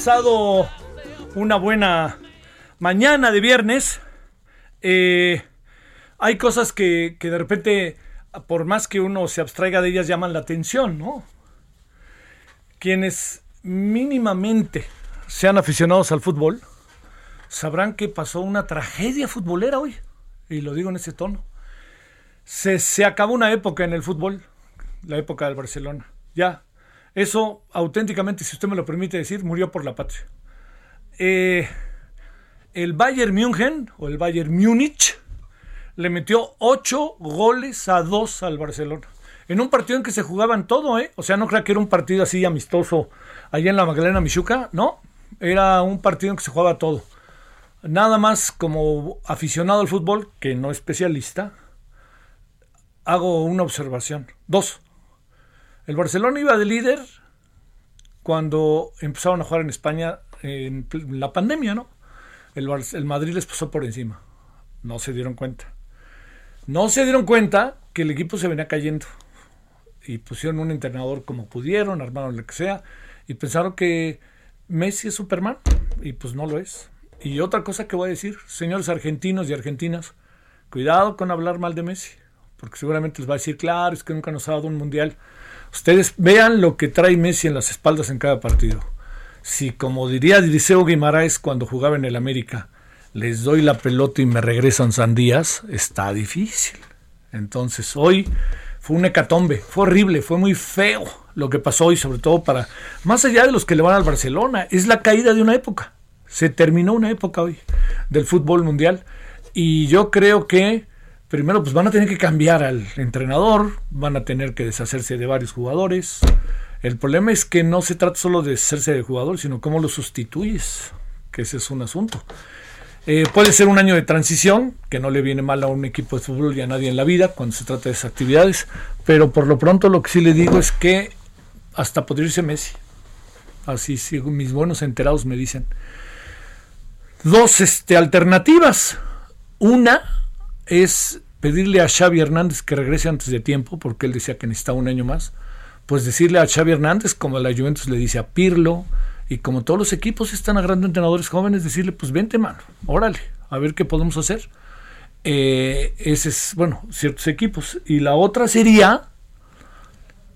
Pasado una buena mañana de viernes. Eh, hay cosas que, que de repente, por más que uno se abstraiga de ellas, llaman la atención, ¿no? Quienes mínimamente sean aficionados al fútbol, sabrán que pasó una tragedia futbolera hoy. Y lo digo en ese tono. Se, se acabó una época en el fútbol, la época del Barcelona. Ya, eso auténticamente, si usted me lo permite decir, murió por la patria. Eh, el Bayern München o el Bayern Múnich le metió 8 goles a 2 al Barcelona. En un partido en que se jugaban todo, ¿eh? O sea, no creo que era un partido así amistoso allá en la Magdalena Michuca, no. Era un partido en que se jugaba todo. Nada más como aficionado al fútbol, que no especialista, hago una observación. Dos. El Barcelona iba de líder cuando empezaron a jugar en España en la pandemia, ¿no? El Madrid les pasó por encima. No se dieron cuenta. No se dieron cuenta que el equipo se venía cayendo. Y pusieron un entrenador como pudieron, armaron lo que sea. Y pensaron que Messi es Superman. Y pues no lo es. Y otra cosa que voy a decir, señores argentinos y argentinas, cuidado con hablar mal de Messi. Porque seguramente les va a decir, claro, es que nunca nos ha dado un mundial. Ustedes vean lo que trae Messi en las espaldas en cada partido. Si, como diría Dirceu Guimaraes cuando jugaba en el América, les doy la pelota y me regresan sandías, está difícil. Entonces, hoy fue un hecatombe, fue horrible, fue muy feo lo que pasó hoy, sobre todo para, más allá de los que le van al Barcelona, es la caída de una época. Se terminó una época hoy del fútbol mundial y yo creo que primero pues van a tener que cambiar al entrenador, van a tener que deshacerse de varios jugadores. El problema es que no se trata solo de deshacerse de jugadores, sino cómo los sustituyes, que ese es un asunto. Eh, puede ser un año de transición, que no le viene mal a un equipo de fútbol y a nadie en la vida cuando se trata de esas actividades, pero por lo pronto lo que sí le digo es que hasta podría irse Messi. Así sí, mis buenos enterados me dicen. Dos este, alternativas. Una es pedirle a Xavi Hernández que regrese antes de tiempo, porque él decía que necesitaba un año más. Pues decirle a Xavi Hernández, como la Juventus le dice a Pirlo, y como todos los equipos están agarrando entrenadores jóvenes, decirle, pues vente, mano, órale, a ver qué podemos hacer. Eh, ese es, bueno, ciertos equipos. Y la otra sería,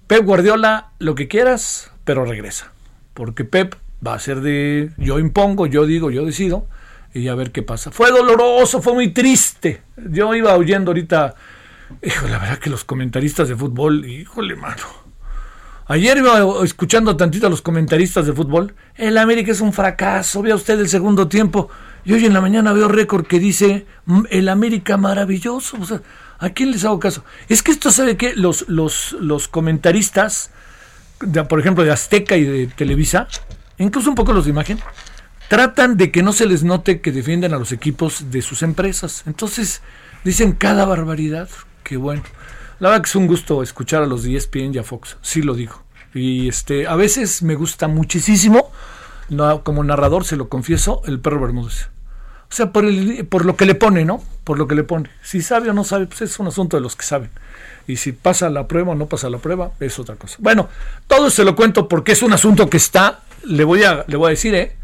Pep Guardiola, lo que quieras, pero regresa. Porque Pep va a ser de, yo impongo, yo digo, yo decido, y a ver qué pasa. Fue doloroso, fue muy triste. Yo iba oyendo ahorita, hijo, la verdad que los comentaristas de fútbol, híjole, mano Ayer iba escuchando tantito a los comentaristas de fútbol. El América es un fracaso. Vea usted el segundo tiempo. Y hoy en la mañana veo récord que dice el América maravilloso. O sea, ¿a quién les hago caso? Es que esto sabe que los, los, los comentaristas, por ejemplo, de Azteca y de Televisa, incluso un poco los de imagen, tratan de que no se les note que defienden a los equipos de sus empresas. Entonces, dicen cada barbaridad. Qué bueno. La verdad que es un gusto escuchar a los de ESPN y a Fox, sí lo digo. Y este, a veces me gusta muchísimo, como narrador se lo confieso, el perro Bermúdez. O sea, por, el, por lo que le pone, ¿no? Por lo que le pone. Si sabe o no sabe, pues es un asunto de los que saben. Y si pasa la prueba o no pasa la prueba, es otra cosa. Bueno, todo se lo cuento porque es un asunto que está, le voy a, le voy a decir, ¿eh?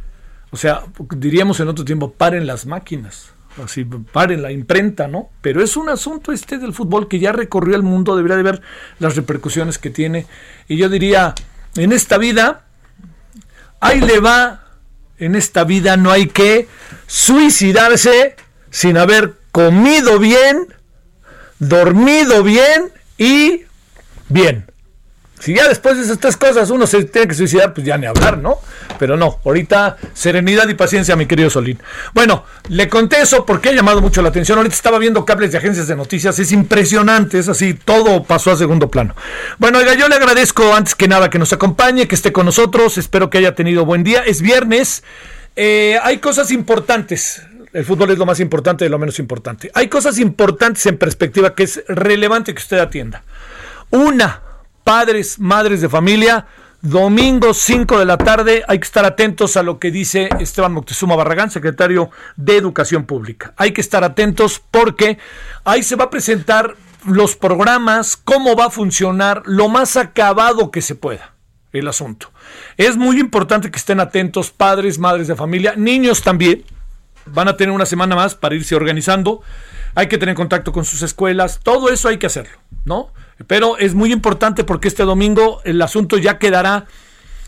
O sea, diríamos en otro tiempo, paren las máquinas así paren la imprenta, ¿no? Pero es un asunto este del fútbol que ya recorrió el mundo, debería de ver las repercusiones que tiene. Y yo diría, en esta vida, ahí le va, en esta vida no hay que suicidarse sin haber comido bien, dormido bien y bien. Si ya después de esas tres cosas uno se tiene que suicidar, pues ya ni hablar, ¿no? Pero no, ahorita serenidad y paciencia, mi querido Solín. Bueno, le conté eso porque ha llamado mucho la atención. Ahorita estaba viendo cables de agencias de noticias, es impresionante, es así, todo pasó a segundo plano. Bueno, oiga, yo le agradezco antes que nada que nos acompañe, que esté con nosotros, espero que haya tenido buen día. Es viernes, eh, hay cosas importantes. El fútbol es lo más importante de lo menos importante. Hay cosas importantes en perspectiva que es relevante que usted atienda. Una, padres, madres de familia, domingo 5 de la tarde, hay que estar atentos a lo que dice Esteban Moctezuma Barragán, secretario de Educación Pública. Hay que estar atentos porque ahí se va a presentar los programas, cómo va a funcionar, lo más acabado que se pueda el asunto. Es muy importante que estén atentos padres, madres de familia, niños también. Van a tener una semana más para irse organizando. Hay que tener contacto con sus escuelas. Todo eso hay que hacerlo, ¿no? Pero es muy importante porque este domingo el asunto ya quedará,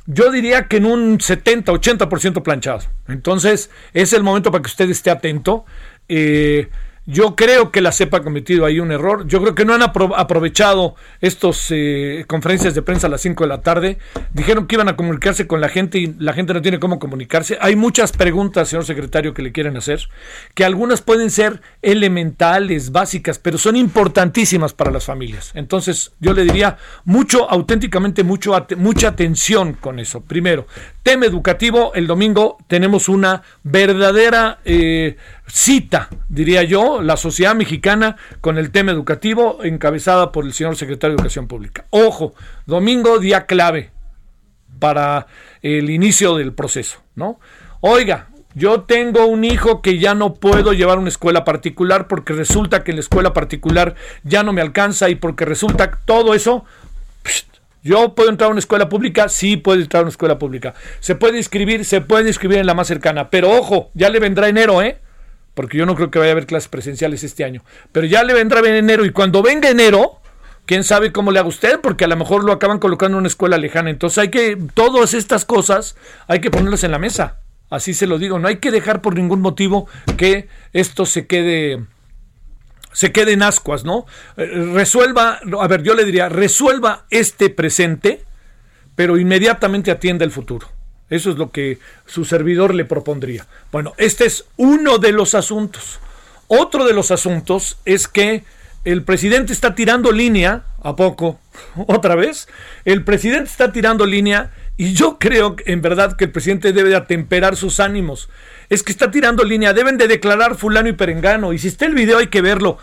yo diría que en un 70, 80% planchado. Entonces es el momento para que usted esté atento. Eh, yo creo que la CEPA ha cometido ahí un error. Yo creo que no han aprovechado estas eh, conferencias de prensa a las 5 de la tarde. Dijeron que iban a comunicarse con la gente y la gente no tiene cómo comunicarse. Hay muchas preguntas, señor secretario, que le quieren hacer, que algunas pueden ser elementales, básicas, pero son importantísimas para las familias. Entonces, yo le diría mucho, auténticamente mucho, mucha atención con eso. Primero, tema educativo, el domingo tenemos una verdadera... Eh, cita, diría yo, la sociedad mexicana con el tema educativo encabezada por el señor secretario de Educación Pública. Ojo, domingo día clave para el inicio del proceso, ¿no? Oiga, yo tengo un hijo que ya no puedo llevar a una escuela particular porque resulta que la escuela particular ya no me alcanza y porque resulta todo eso, yo puedo entrar a una escuela pública, sí puedo entrar a una escuela pública. Se puede inscribir, se puede inscribir en la más cercana, pero ojo, ya le vendrá enero, ¿eh? porque yo no creo que vaya a haber clases presenciales este año. Pero ya le vendrá en enero y cuando venga enero, quién sabe cómo le haga usted, porque a lo mejor lo acaban colocando en una escuela lejana. Entonces hay que, todas estas cosas hay que ponerlas en la mesa. Así se lo digo, no hay que dejar por ningún motivo que esto se quede se quede en ascuas, ¿no? Eh, resuelva, a ver, yo le diría, resuelva este presente, pero inmediatamente atienda el futuro. Eso es lo que su servidor le propondría. Bueno, este es uno de los asuntos. otro de los asuntos es que el presidente está tirando línea, ¿a poco? ¿Otra vez? El presidente está tirando línea y yo creo en verdad que el presidente debe de atemperar sus ánimos. Es que está tirando línea, deben de declarar fulano y perengano. Y si está el video hay que verlo.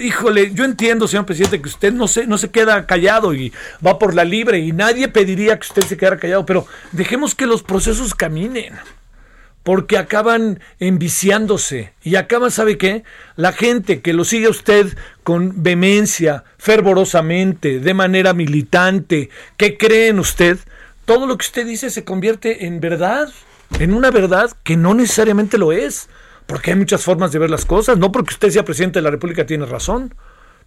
Híjole, yo entiendo, señor presidente, que usted no se, no se queda callado y va por la libre y nadie pediría que usted se quedara callado, pero dejemos que los procesos caminen porque acaban enviciándose y acaban, ¿sabe qué? La gente que lo sigue a usted con vehemencia, fervorosamente, de manera militante, que cree en usted, todo lo que usted dice se convierte en verdad, en una verdad que no necesariamente lo es, porque hay muchas formas de ver las cosas, no porque usted sea presidente de la República tiene razón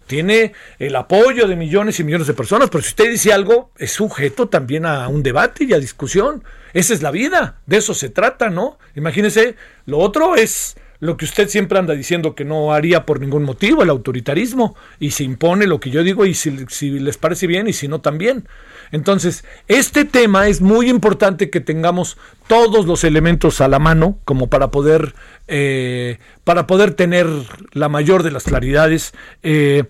tiene el apoyo de millones y millones de personas, pero si usted dice algo, es sujeto también a un debate y a discusión. Esa es la vida, de eso se trata, ¿no? Imagínese, lo otro es lo que usted siempre anda diciendo que no haría por ningún motivo, el autoritarismo, y se impone lo que yo digo y si, les parece bien y si no también. Entonces, este tema es muy importante que tengamos todos los elementos a la mano como para poder, eh, para poder tener la mayor de las claridades, eh,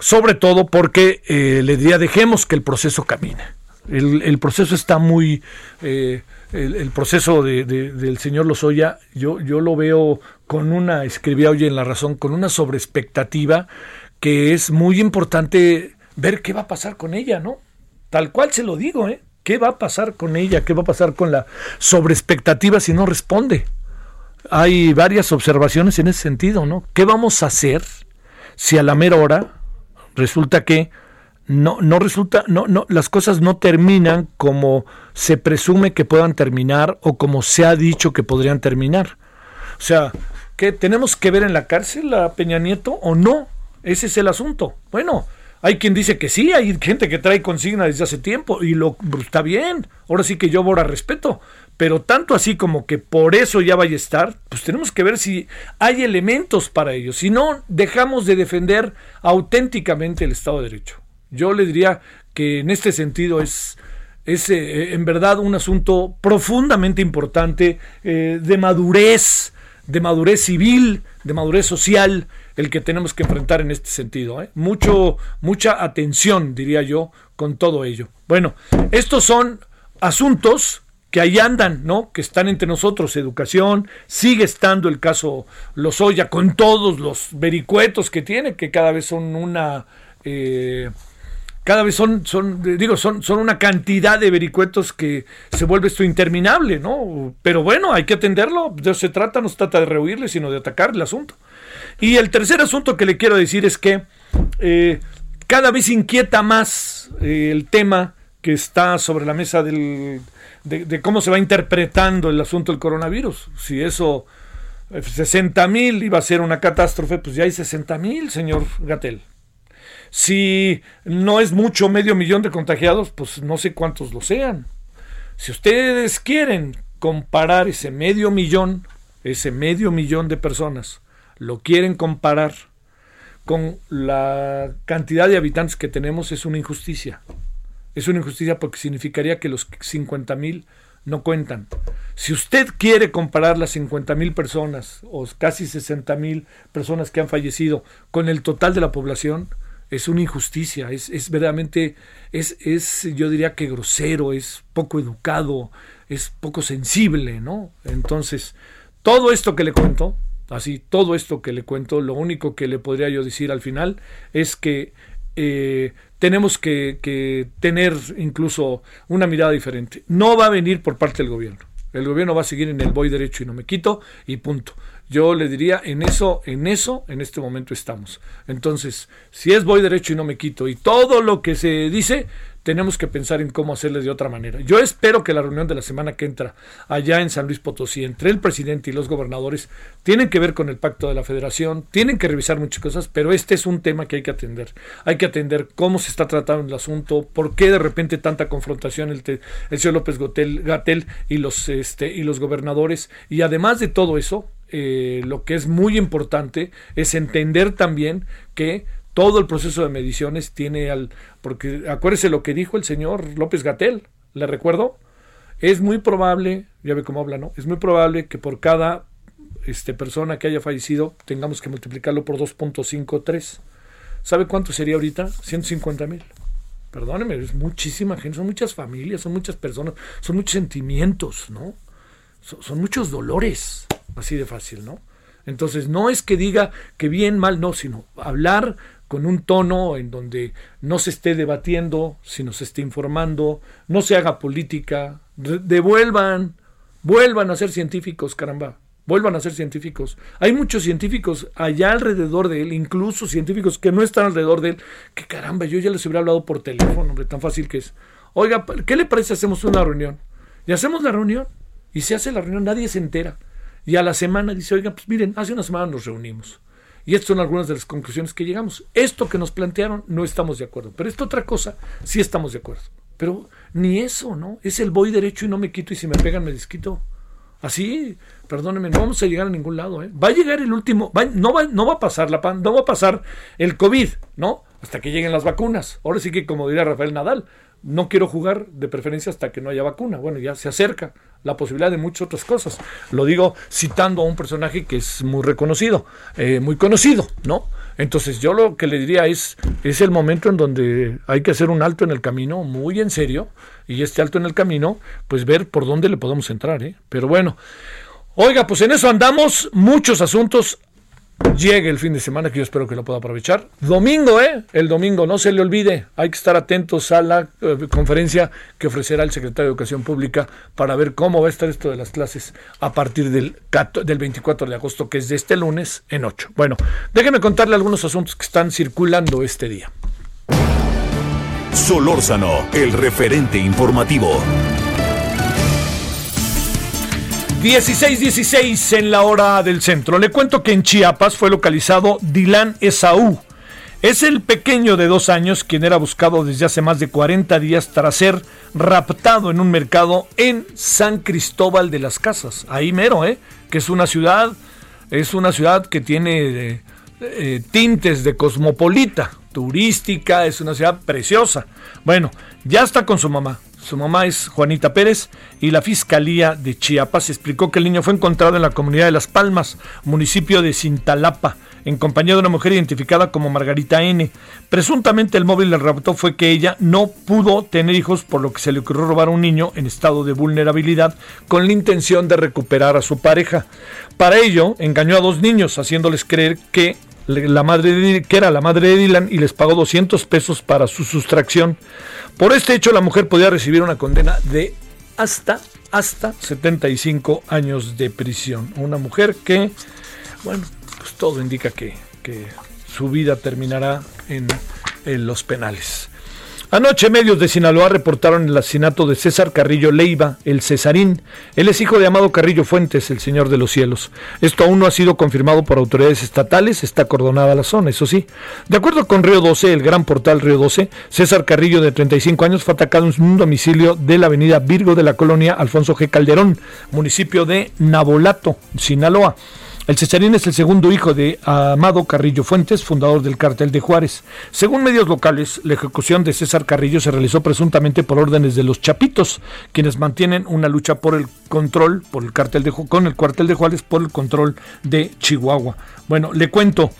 sobre todo porque eh, le diría, dejemos que el proceso camine. El, proceso está muy... el, proceso del señor Lozoya, yo, yo lo veo con una, escribía hoy en La Razón, con una sobreexpectativa que es muy importante ver qué va a pasar con ella, ¿no? Tal cual se lo digo, ¿eh? ¿Qué va a pasar con ella? ¿Qué va a pasar con la sobreexpectativa si no responde? Hay varias observaciones en ese sentido, ¿no? ¿Qué vamos a hacer si a la mera hora resulta que no, no resulta, no, no, las cosas no terminan como se presume que puedan terminar o como se ha dicho que podrían terminar? O sea, ¿Qué tenemos que ver en la cárcel a Peña Nieto o no? Ese es el asunto. Bueno, hay quien dice que sí, hay gente que trae consigna desde hace tiempo y lo está bien. Ahora sí que yo ahora respeto, pero tanto así como que por eso ya vaya a estar, pues tenemos que ver si hay elementos para ello. Si no, dejamos de defender auténticamente el Estado de Derecho. Yo le diría que en este sentido es es eh, en verdad un asunto profundamente importante eh, de madurez de madurez civil, de madurez social, el que tenemos que enfrentar en este sentido. ¿eh? Mucho, mucha atención, diría yo, con todo ello. Bueno, estos son asuntos que ahí andan, ¿no? Que están entre nosotros, educación, sigue estando el caso Lozoya con todos los vericuetos que tiene, que cada vez son una eh, cada vez son, son digo, son, son una cantidad de vericuetos que se vuelve esto interminable, ¿no? Pero bueno, hay que atenderlo, se trata, no se trata de rehuirle, sino de atacar el asunto. Y el tercer asunto que le quiero decir es que eh, cada vez inquieta más eh, el tema que está sobre la mesa del, de, de, cómo se va interpretando el asunto del coronavirus. Si eso, 60 eh, mil iba a ser una catástrofe, pues ya hay 60 mil, señor Gatel. Si no es mucho medio millón de contagiados, pues no sé cuántos lo sean. Si ustedes quieren comparar ese medio millón, ese medio millón de personas, lo quieren comparar con la cantidad de habitantes que tenemos, es una injusticia. Es una injusticia porque significaría que los 50 mil no cuentan. Si usted quiere comparar las 50 mil personas o casi 60 mil personas que han fallecido con el total de la población, es una injusticia, es, es verdaderamente, es, es, yo diría que grosero, es poco educado, es poco sensible, ¿no? Entonces, todo esto que le cuento, así, todo esto que le cuento, lo único que le podría yo decir al final es que eh, tenemos que, que tener incluso una mirada diferente. No va a venir por parte del gobierno. El gobierno va a seguir en el voy derecho y no me quito y punto. Yo le diría, en eso, en eso, en este momento estamos. Entonces, si es voy derecho y no me quito, y todo lo que se dice, tenemos que pensar en cómo hacerle de otra manera. Yo espero que la reunión de la semana que entra allá en San Luis Potosí entre el presidente y los gobernadores tienen que ver con el pacto de la federación, tienen que revisar muchas cosas, pero este es un tema que hay que atender. Hay que atender cómo se está tratando el asunto, por qué de repente tanta confrontación el, el señor López Gatel y los, este, y los gobernadores. Y además de todo eso, eh, lo que es muy importante es entender también que todo el proceso de mediciones tiene al... Porque acuérdese lo que dijo el señor López Gatel, ¿le recuerdo? Es muy probable, ya ve cómo habla, ¿no? Es muy probable que por cada este, persona que haya fallecido tengamos que multiplicarlo por 2.53. ¿Sabe cuánto sería ahorita? 150 mil. Perdóneme, es muchísima gente, son muchas familias, son muchas personas, son muchos sentimientos, ¿no? Son, son muchos dolores, así de fácil, ¿no? Entonces, no es que diga que bien, mal, no, sino hablar con un tono en donde no se esté debatiendo, sino se esté informando, no se haga política, de- devuelvan, vuelvan a ser científicos, caramba, vuelvan a ser científicos. Hay muchos científicos allá alrededor de él, incluso científicos que no están alrededor de él, que caramba, yo ya les hubiera hablado por teléfono, hombre, tan fácil que es. Oiga, ¿qué le parece si hacemos una reunión? Y hacemos la reunión, y se hace la reunión, nadie se entera. Y a la semana dice, oiga, pues miren, hace una semana nos reunimos. Y estas son algunas de las conclusiones que llegamos. Esto que nos plantearon no estamos de acuerdo, pero esta otra cosa sí estamos de acuerdo. Pero ni eso, ¿no? Es el voy derecho y no me quito y si me pegan me desquito. Así, perdónenme, no vamos a llegar a ningún lado, ¿eh? Va a llegar el último, va- no, va, no va a pasar la pan, no va a pasar el COVID, ¿no? Hasta que lleguen las vacunas. Ahora sí que, como diría Rafael Nadal, no quiero jugar de preferencia hasta que no haya vacuna. Bueno, ya se acerca la posibilidad de muchas otras cosas. Lo digo citando a un personaje que es muy reconocido, eh, muy conocido, ¿no? Entonces yo lo que le diría es, es el momento en donde hay que hacer un alto en el camino, muy en serio, y este alto en el camino, pues ver por dónde le podemos entrar, ¿eh? Pero bueno, oiga, pues en eso andamos, muchos asuntos. Llegue el fin de semana que yo espero que lo pueda aprovechar. Domingo, ¿eh? El domingo, no se le olvide. Hay que estar atentos a la eh, conferencia que ofrecerá el secretario de Educación Pública para ver cómo va a estar esto de las clases a partir del, del 24 de agosto, que es de este lunes en 8. Bueno, déjeme contarle algunos asuntos que están circulando este día. Solórzano, el referente informativo. 16-16 en la hora del centro. Le cuento que en Chiapas fue localizado Dilan Esaú. Es el pequeño de dos años quien era buscado desde hace más de 40 días tras ser raptado en un mercado en San Cristóbal de las Casas. Ahí mero, ¿eh? Que es una ciudad, es una ciudad que tiene eh, eh, tintes de cosmopolita, turística, es una ciudad preciosa. Bueno, ya está con su mamá. Su mamá es Juanita Pérez y la Fiscalía de Chiapas explicó que el niño fue encontrado en la comunidad de Las Palmas, municipio de Cintalapa, en compañía de una mujer identificada como Margarita N. Presuntamente el móvil del rapto fue que ella no pudo tener hijos, por lo que se le ocurrió robar a un niño en estado de vulnerabilidad con la intención de recuperar a su pareja. Para ello, engañó a dos niños, haciéndoles creer que la madre de- que era la madre de Dylan y les pagó 200 pesos para su sustracción. Por este hecho, la mujer podía recibir una condena de hasta, hasta 75 años de prisión. Una mujer que, bueno, pues todo indica que, que su vida terminará en, en los penales. Anoche medios de Sinaloa reportaron el asesinato de César Carrillo Leiva, el Cesarín. Él es hijo de Amado Carrillo Fuentes, el Señor de los Cielos. Esto aún no ha sido confirmado por autoridades estatales, está acordonada la zona, eso sí. De acuerdo con Río 12, el gran portal Río 12, César Carrillo, de 35 años, fue atacado en un domicilio de la avenida Virgo de la colonia Alfonso G. Calderón, municipio de Nabolato, Sinaloa. El Cesarín es el segundo hijo de Amado Carrillo Fuentes, fundador del cártel de Juárez. Según medios locales, la ejecución de César Carrillo se realizó presuntamente por órdenes de los Chapitos, quienes mantienen una lucha por el control, por el cártel de con el cuartel de Juárez por el control de Chihuahua. Bueno, le cuento,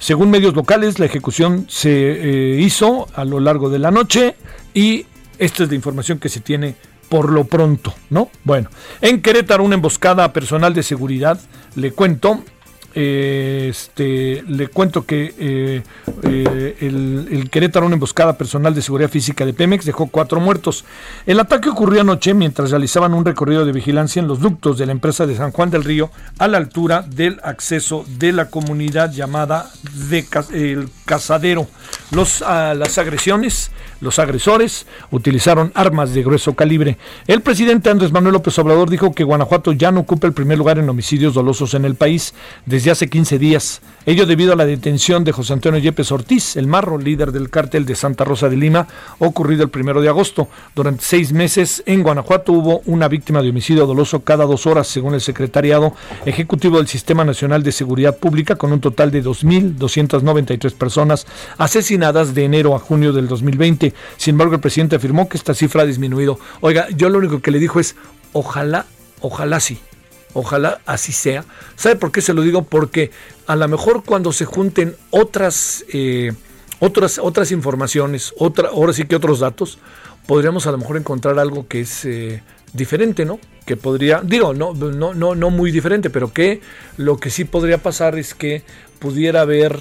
según medios locales, la ejecución se eh, hizo a lo largo de la noche y esta es la información que se tiene por lo pronto, ¿no? Bueno, en Querétaro una emboscada a personal de seguridad, le cuento, eh, este, le cuento que eh, eh, el, Querétaro una emboscada personal de seguridad física de Pemex dejó cuatro muertos. El ataque ocurrió anoche mientras realizaban un recorrido de vigilancia en los ductos de la empresa de San Juan del Río a la altura del acceso de la comunidad llamada de el Cazadero. Los, ah, las agresiones los agresores utilizaron armas de grueso calibre. El presidente Andrés Manuel López Obrador dijo que Guanajuato ya no ocupa el primer lugar en homicidios dolosos en el país desde hace 15 días. Ello debido a la detención de José Antonio Yepes Ortiz, el marro líder del cártel de Santa Rosa de Lima, ocurrido el primero de agosto. Durante seis meses en Guanajuato hubo una víctima de homicidio doloso cada dos horas, según el secretariado ejecutivo del Sistema Nacional de Seguridad Pública, con un total de 2.293 personas asesinadas de enero a junio del 2020. Sin embargo, el presidente afirmó que esta cifra ha disminuido. Oiga, yo lo único que le dijo es, ojalá, ojalá sí. Ojalá así sea. ¿Sabe por qué se lo digo? Porque a lo mejor cuando se junten otras, eh, otras, otras informaciones, otra, ahora sí que otros datos, podríamos a lo mejor encontrar algo que es eh, diferente, ¿no? Que podría, digo, no, no, no, no muy diferente, pero que lo que sí podría pasar es que pudiera haber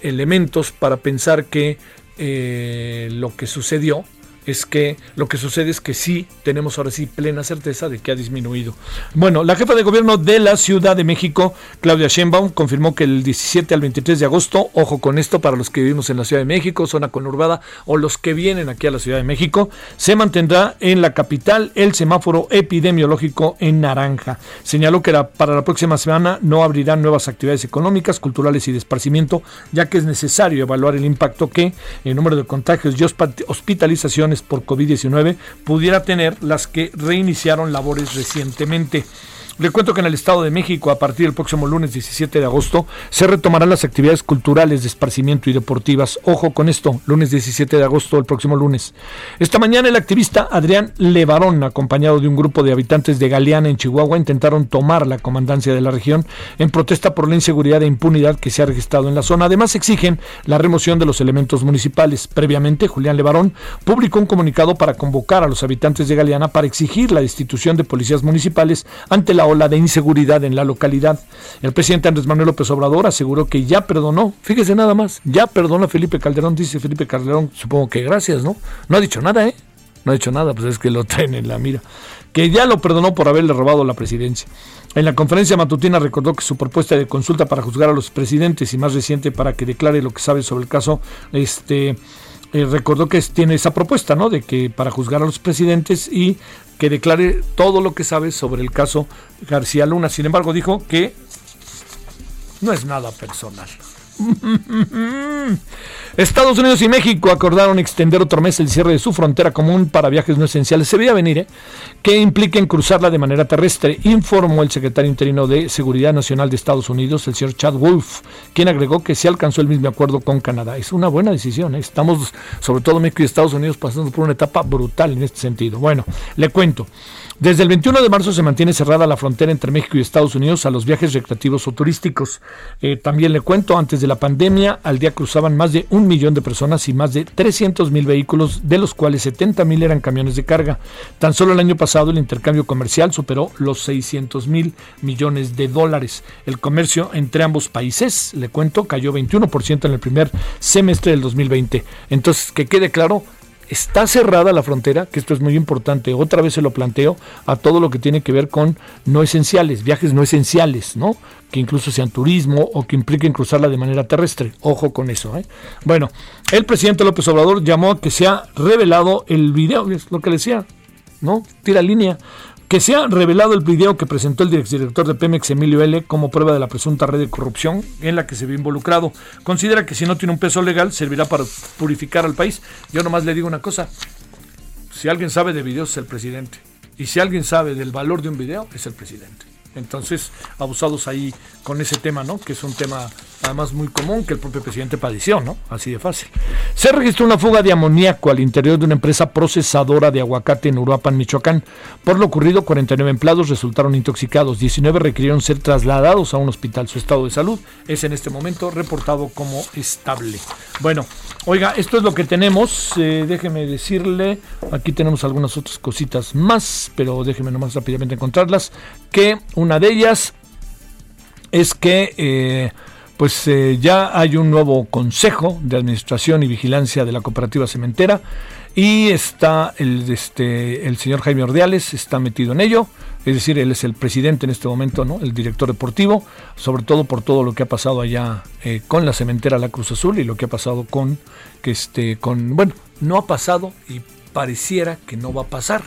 elementos para pensar que eh, lo que sucedió es que lo que sucede es que sí tenemos ahora sí plena certeza de que ha disminuido. Bueno, la jefa de gobierno de la Ciudad de México, Claudia Sheinbaum, confirmó que el 17 al 23 de agosto, ojo con esto para los que vivimos en la Ciudad de México, zona conurbada o los que vienen aquí a la Ciudad de México, se mantendrá en la capital el semáforo epidemiológico en naranja. Señaló que para la próxima semana no abrirán nuevas actividades económicas, culturales y de esparcimiento, ya que es necesario evaluar el impacto que el número de contagios y hospitalizaciones por COVID-19 pudiera tener las que reiniciaron labores recientemente. Le cuento que en el Estado de México, a partir del próximo lunes 17 de agosto, se retomarán las actividades culturales de esparcimiento y deportivas. Ojo con esto, lunes 17 de agosto, el próximo lunes. Esta mañana el activista Adrián Levarón, acompañado de un grupo de habitantes de Galeana en Chihuahua, intentaron tomar la comandancia de la región en protesta por la inseguridad e impunidad que se ha registrado en la zona. Además, exigen la remoción de los elementos municipales. Previamente, Julián Levarón publicó un comunicado para convocar a los habitantes de Galeana para exigir la destitución de policías municipales ante la ola de inseguridad en la localidad. El presidente Andrés Manuel López Obrador aseguró que ya perdonó, fíjese nada más, ya perdonó a Felipe Calderón, dice Felipe Calderón, supongo que gracias, ¿no? No ha dicho nada, ¿eh? No ha dicho nada, pues es que lo traen en la mira. Que ya lo perdonó por haberle robado la presidencia. En la conferencia matutina recordó que su propuesta de consulta para juzgar a los presidentes y más reciente para que declare lo que sabe sobre el caso, este eh, recordó que tiene esa propuesta, ¿no? De que para juzgar a los presidentes y que declare todo lo que sabe sobre el caso García Luna. Sin embargo, dijo que no es nada personal. Estados Unidos y México acordaron extender otro mes el cierre de su frontera común para viajes no esenciales. Se veía venir, ¿eh? Que impliquen cruzarla de manera terrestre, informó el secretario interino de Seguridad Nacional de Estados Unidos, el señor Chad Wolf, quien agregó que se alcanzó el mismo acuerdo con Canadá. Es una buena decisión. ¿eh? Estamos, sobre todo México y Estados Unidos, pasando por una etapa brutal en este sentido. Bueno, le cuento. Desde el 21 de marzo se mantiene cerrada la frontera entre México y Estados Unidos a los viajes recreativos o turísticos. Eh, también le cuento, antes de la pandemia, al día cruzaban más de un millón de personas y más de 300 mil vehículos, de los cuales 70 mil eran camiones de carga. Tan solo el año pasado el intercambio comercial superó los 600 mil millones de dólares. El comercio entre ambos países, le cuento, cayó 21% en el primer semestre del 2020. Entonces, que quede claro, está cerrada la frontera, que esto es muy importante, otra vez se lo planteo, a todo lo que tiene que ver con no esenciales, viajes no esenciales, ¿no? Que incluso sean turismo o que impliquen cruzarla de manera terrestre. Ojo con eso, ¿eh? Bueno, el presidente López Obrador llamó a que se ha revelado el video, es lo que decía, ¿no? Tira línea que se ha revelado el video que presentó el director de Pemex, Emilio L., como prueba de la presunta red de corrupción en la que se vio involucrado. Considera que si no tiene un peso legal, servirá para purificar al país. Yo nomás le digo una cosa, si alguien sabe de videos es el presidente. Y si alguien sabe del valor de un video, es el presidente. Entonces, abusados ahí con ese tema, ¿no? Que es un tema además muy común que el propio presidente padeció, ¿no? Así de fácil. Se registró una fuga de amoníaco al interior de una empresa procesadora de aguacate en Uruapan, Michoacán. Por lo ocurrido, 49 empleados resultaron intoxicados, 19 requirieron ser trasladados a un hospital. Su estado de salud es en este momento reportado como estable. Bueno, oiga, esto es lo que tenemos. Eh, déjeme decirle, aquí tenemos algunas otras cositas más, pero déjeme nomás rápidamente encontrarlas, que una de ellas es que eh, pues eh, ya hay un nuevo consejo de administración y vigilancia de la cooperativa cementera y está el, este, el señor Jaime Ordiales, está metido en ello, es decir, él es el presidente en este momento, ¿no? el director deportivo, sobre todo por todo lo que ha pasado allá eh, con la cementera La Cruz Azul y lo que ha pasado con, que este, con, bueno, no ha pasado y pareciera que no va a pasar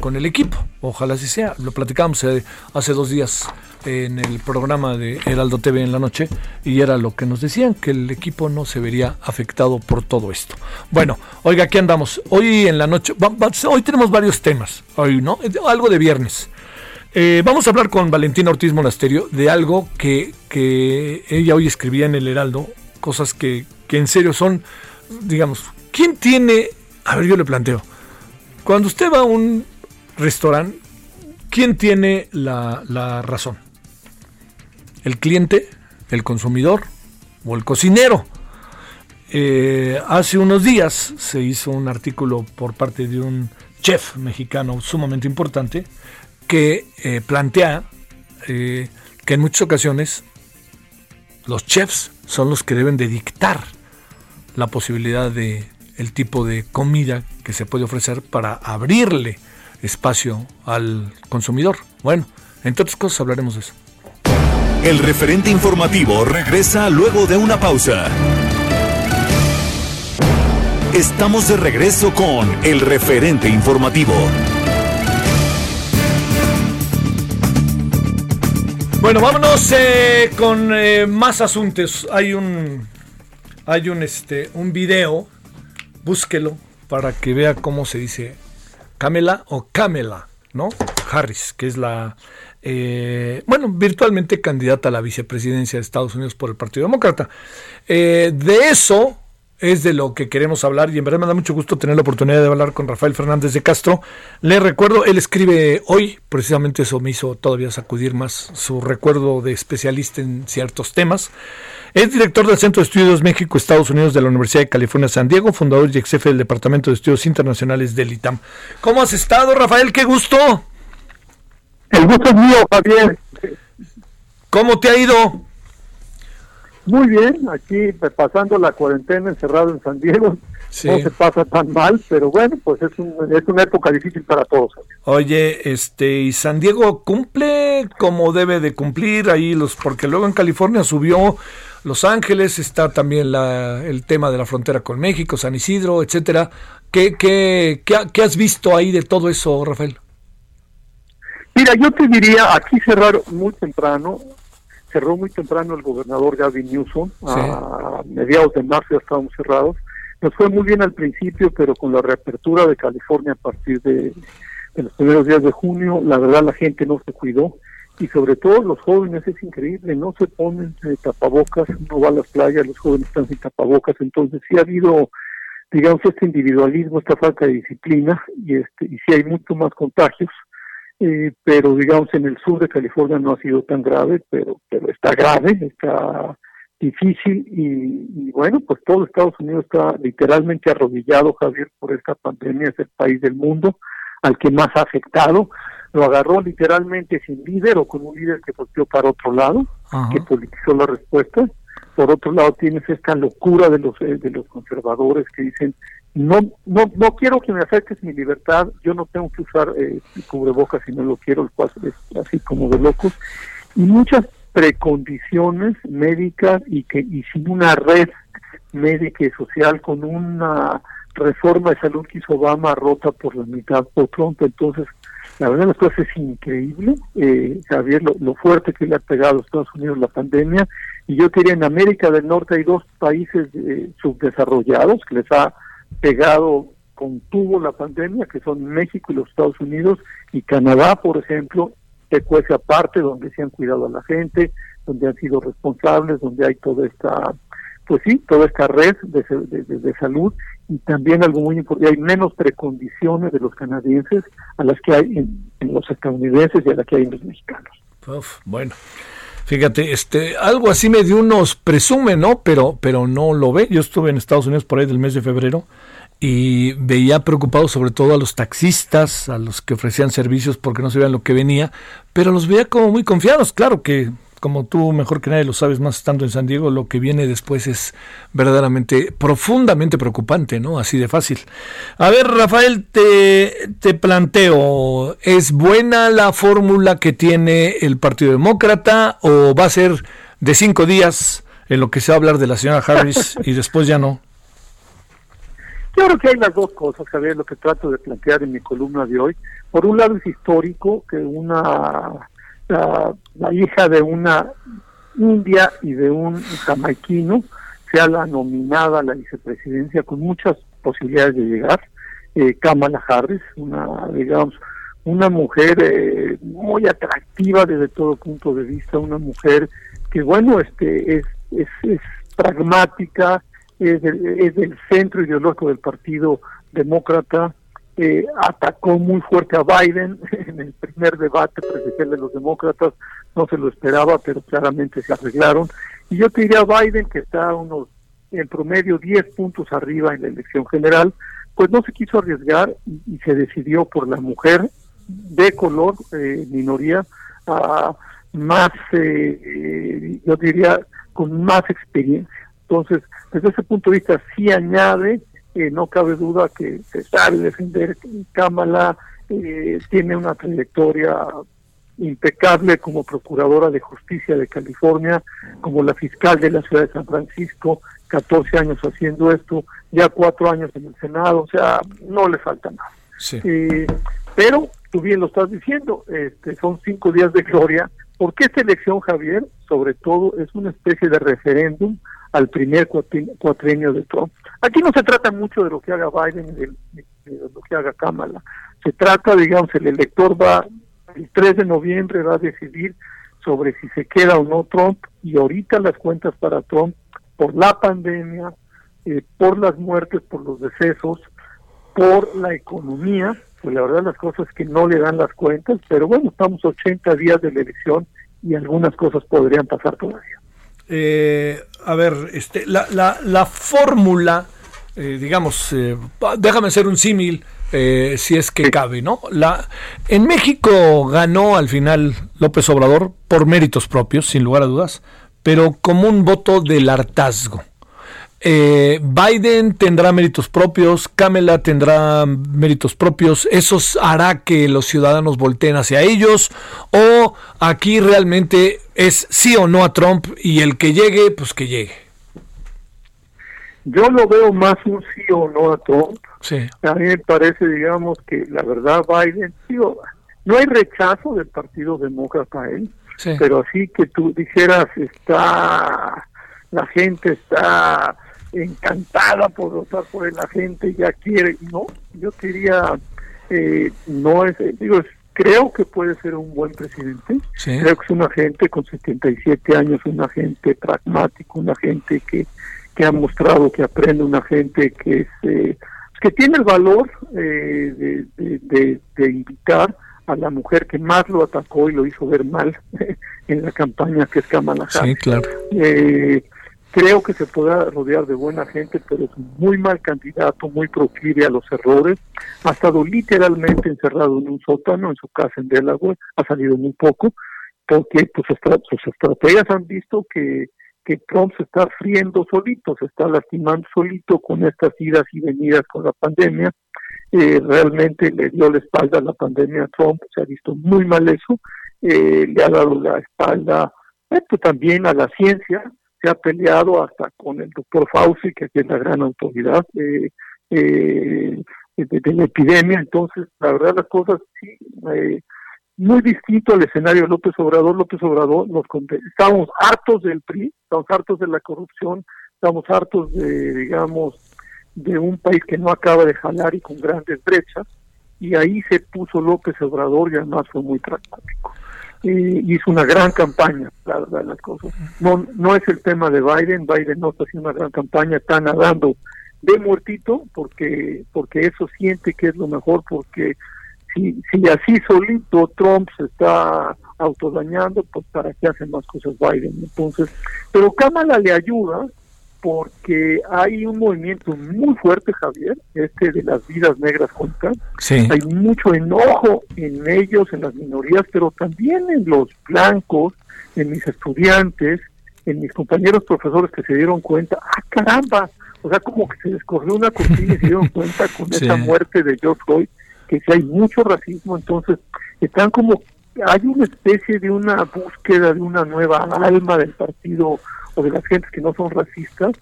con el equipo. Ojalá así sea. Lo platicamos eh, hace dos días en el programa de Heraldo TV en la noche y era lo que nos decían, que el equipo no se vería afectado por todo esto. Bueno, oiga, aquí andamos. Hoy en la noche, hoy tenemos varios temas, hoy, ¿no? Algo de viernes. Eh, vamos a hablar con Valentina Ortiz Monasterio de algo que, que ella hoy escribía en el Heraldo, cosas que, que en serio son, digamos, ¿quién tiene, a ver, yo le planteo, cuando usted va a un restaurante, ¿quién tiene la, razón? ¿El cliente, el consumidor o el cocinero? Eh, hace unos días se hizo un artículo por parte de un chef mexicano sumamente importante que eh, plantea eh, que en muchas ocasiones los chefs son los que deben de dictar la posibilidad de el tipo de comida que se puede ofrecer para abrirle espacio al consumidor. Bueno, entre otras cosas hablaremos de eso. El referente informativo regresa luego de una pausa. Estamos de regreso con el referente informativo. Bueno, vámonos eh, con eh, más asuntos. Hay un hay un este un video, búsquelo para que vea cómo se dice Camela o Camela, ¿no? Harris, que es la eh, bueno, virtualmente candidata a la vicepresidencia de Estados Unidos por el Partido Demócrata. de eso es de lo que queremos hablar y en verdad me da mucho gusto tener la oportunidad de hablar con Rafael Fernández de Castro. Le recuerdo, él escribe hoy, precisamente eso me hizo todavía sacudir más su recuerdo de especialista en ciertos temas. Es director del Centro de Estudios México-Estados Unidos de la Universidad de California San Diego, fundador y ex jefe del Departamento de Estudios Internacionales del ITAM. ¿Cómo has estado, Rafael? ¡Qué gusto! El gusto es mío, Javier. ¿Cómo te ha ido? Muy bien, aquí pues, pasando la cuarentena encerrado en San Diego. No se pasa tan mal, pero bueno, pues es, es una época difícil para todos. Oye, este, ¿y San Diego cumple como debe de cumplir ahí los porque luego en California subió Los Ángeles, está también la, el tema de la frontera con México, San Isidro, etcétera. ¿Qué, qué, qué, qué has visto ahí de todo eso, Rafael? Mira, yo te diría, aquí cerrar muy temprano, cerró muy temprano el gobernador Gavin Newsom, a mediados de marzo ya estábamos cerrados. Nos fue muy bien al principio, pero con la reapertura de California a partir de, los primeros días de junio, la verdad la gente no se cuidó y sobre todo los jóvenes es increíble, no se ponen eh, tapabocas, no va a las playas, los jóvenes están sin tapabocas, entonces sí ha habido, digamos, este individualismo, esta falta de disciplina y este y sí hay mucho más contagios eh, pero digamos en el sur de California no ha sido tan grave, pero pero está grave, está difícil y, bueno, pues todo Estados Unidos está literalmente arrodillado, Javier, por esta pandemia, es el país del mundo al que más ha afectado, lo agarró literalmente sin líder o con un líder que volteó para otro lado, que politizó la respuesta. Por otro lado tienes esta locura de los eh, de los conservadores que dicen no, no, no quiero que me afectes mi libertad, yo no tengo que usar eh, cubrebocas si no lo quiero, el cual es así como de locos, y muchas precondiciones médicas y que y sin una red médica y social con una reforma de salud que hizo Obama rota por la mitad por Trump, entonces la verdad las cosas es increíble, eh, Javier, lo, fuerte que le ha pegado a Estados Unidos la pandemia, y yo diría en América del Norte hay dos países eh, subdesarrollados que les ha pegado contuvo la pandemia, que son México y los Estados Unidos, y Canadá, por ejemplo, que cuece aparte, donde se han cuidado a la gente, donde han sido responsables, donde hay toda esta, pues sí, toda esta red de, salud, y también algo muy importante, hay menos precondiciones de los canadienses a las que hay en, los estadounidenses y a las que hay en los mexicanos. bueno. Fíjate, este, algo así me dio unos presume, ¿no? Pero, pero no lo ve. Yo estuve en Estados Unidos por ahí del mes de febrero y veía preocupado sobre todo a los taxistas, a los que ofrecían servicios porque no sabían lo que venía, pero los veía como muy confiados. Claro que como tú mejor que nadie lo sabes más estando en San Diego, lo que viene después es verdaderamente profundamente preocupante, ¿no? Así de fácil. A ver, Rafael, te, te planteo, ¿es buena la fórmula que tiene el Partido Demócrata o va a ser de cinco días en lo que se va a hablar de la señora Harris y después ya no? Yo creo que hay las dos cosas, Javier, lo que trato de plantear en mi columna de hoy. Por un lado es histórico que una la, hija de una india y de un jamaiquino sea la nominada a la vicepresidencia con muchas posibilidades de llegar. Eh, Kamala Harris, una, digamos, una mujer eh, muy atractiva desde todo punto de vista, una mujer que, bueno, este es, es, es pragmática, es del, es del centro ideológico del Partido Demócrata, eh, atacó muy fuerte a Biden en el primer debate presidencial de los demócratas, no se lo esperaba, pero claramente se arreglaron. Y yo te diría a Biden, que está unos, en promedio, 10 puntos arriba en la elección general, pues no se quiso arriesgar y, se decidió por la mujer de color, eh, minoría, a más, eh, yo diría, con más experiencia. Entonces, desde ese punto de vista, sí añade, no cabe duda que se sabe defender Kamala, tiene una trayectoria impecable como procuradora de justicia de California, como la fiscal de la ciudad de San Francisco, 14 años haciendo esto, ya cuatro años en el Senado, o sea, no le falta nada. Eh, pero tú bien lo estás diciendo, este, son cinco días de gloria, porque esta elección, Javier, sobre todo, es una especie de referéndum al primer cuatrienio de Trump. Aquí no se trata mucho de lo que haga Biden de, lo que haga Kamala. Se trata, digamos, el elector va, el 3 de noviembre va a decidir sobre si se queda o no Trump, y ahorita las cuentas para Trump, por la pandemia, eh, por las muertes, por los decesos, por la economía, pues la verdad las cosas que no le dan las cuentas, pero bueno, estamos 80 días de la elección y algunas cosas podrían pasar todavía. Eh, a ver, este, la, la, la fórmula, eh, digamos, eh, déjame hacer un símil, si es que cabe, ¿no? La, en México ganó al final López Obrador por méritos propios, sin lugar a dudas, pero como un voto del hartazgo. Eh, Biden tendrá méritos propios, Kamala tendrá méritos propios, ¿eso hará que los ciudadanos volteen hacia ellos? ¿O aquí realmente es sí o no a Trump y el que llegue, pues que llegue? Yo lo veo más un sí o no a Trump. Sí. A mí me parece, digamos, que la verdad Biden, no hay rechazo del Partido Demócrata a él, pero así que tú dijeras, está, la gente está encantada por votar por la gente ya quiere no yo quería eh, no es digo creo que puede ser un buen presidente. Creo que es una gente con 77 años una gente pragmático una gente que que ha mostrado que aprende una gente que es eh, que tiene el valor eh, de, de, invitar a la mujer que más lo atacó y lo hizo ver mal en la campaña que es Kamala Sí, claro. Eh, Creo que se podrá rodear de buena gente, pero es muy mal candidato, muy proclive a los errores. Ha estado literalmente encerrado en un sótano en su casa en Delaware, ha salido muy poco, porque pues, sus estrategias han visto que, que Trump se está friendo solito, se está lastimando solito con estas idas y venidas con la pandemia. Eh, realmente le dio la espalda a la pandemia a Trump, se ha visto muy mal eso, eh, le ha dado la espalda eh, pues, también a la ciencia, se ha peleado hasta con el doctor Fauci, que es la gran autoridad eh, eh, de, la epidemia. Entonces, la verdad, las cosas sí, eh, muy distinto al escenario de López Obrador. López Obrador, nos estamos hartos del PRI, estamos hartos de la corrupción, estamos hartos de, digamos, de un país que no acaba de jalar y con grandes brechas. Y ahí se puso López Obrador y además fue muy pragmático y hizo una gran campaña, la verdad, las cosas. No, no es el tema de Biden, Biden no está haciendo una gran campaña, está nadando de muertito porque porque eso siente que es lo mejor, porque si, si así solito Trump se está autodañando, pues para qué hace más cosas Biden. Entonces, pero Kamala le ayuda porque hay un movimiento muy fuerte, Javier, este de las vidas negras juntas. Hay mucho enojo en ellos, en las minorías, pero también en los blancos, en mis estudiantes, en mis compañeros profesores que se dieron cuenta, ah, caramba, o sea, como que se descorrió una cortina y se dieron cuenta con esa muerte de George Floyd, que si hay mucho racismo, entonces están como, hay una especie de una búsqueda de una nueva alma del partido de las gentes que no son racistas.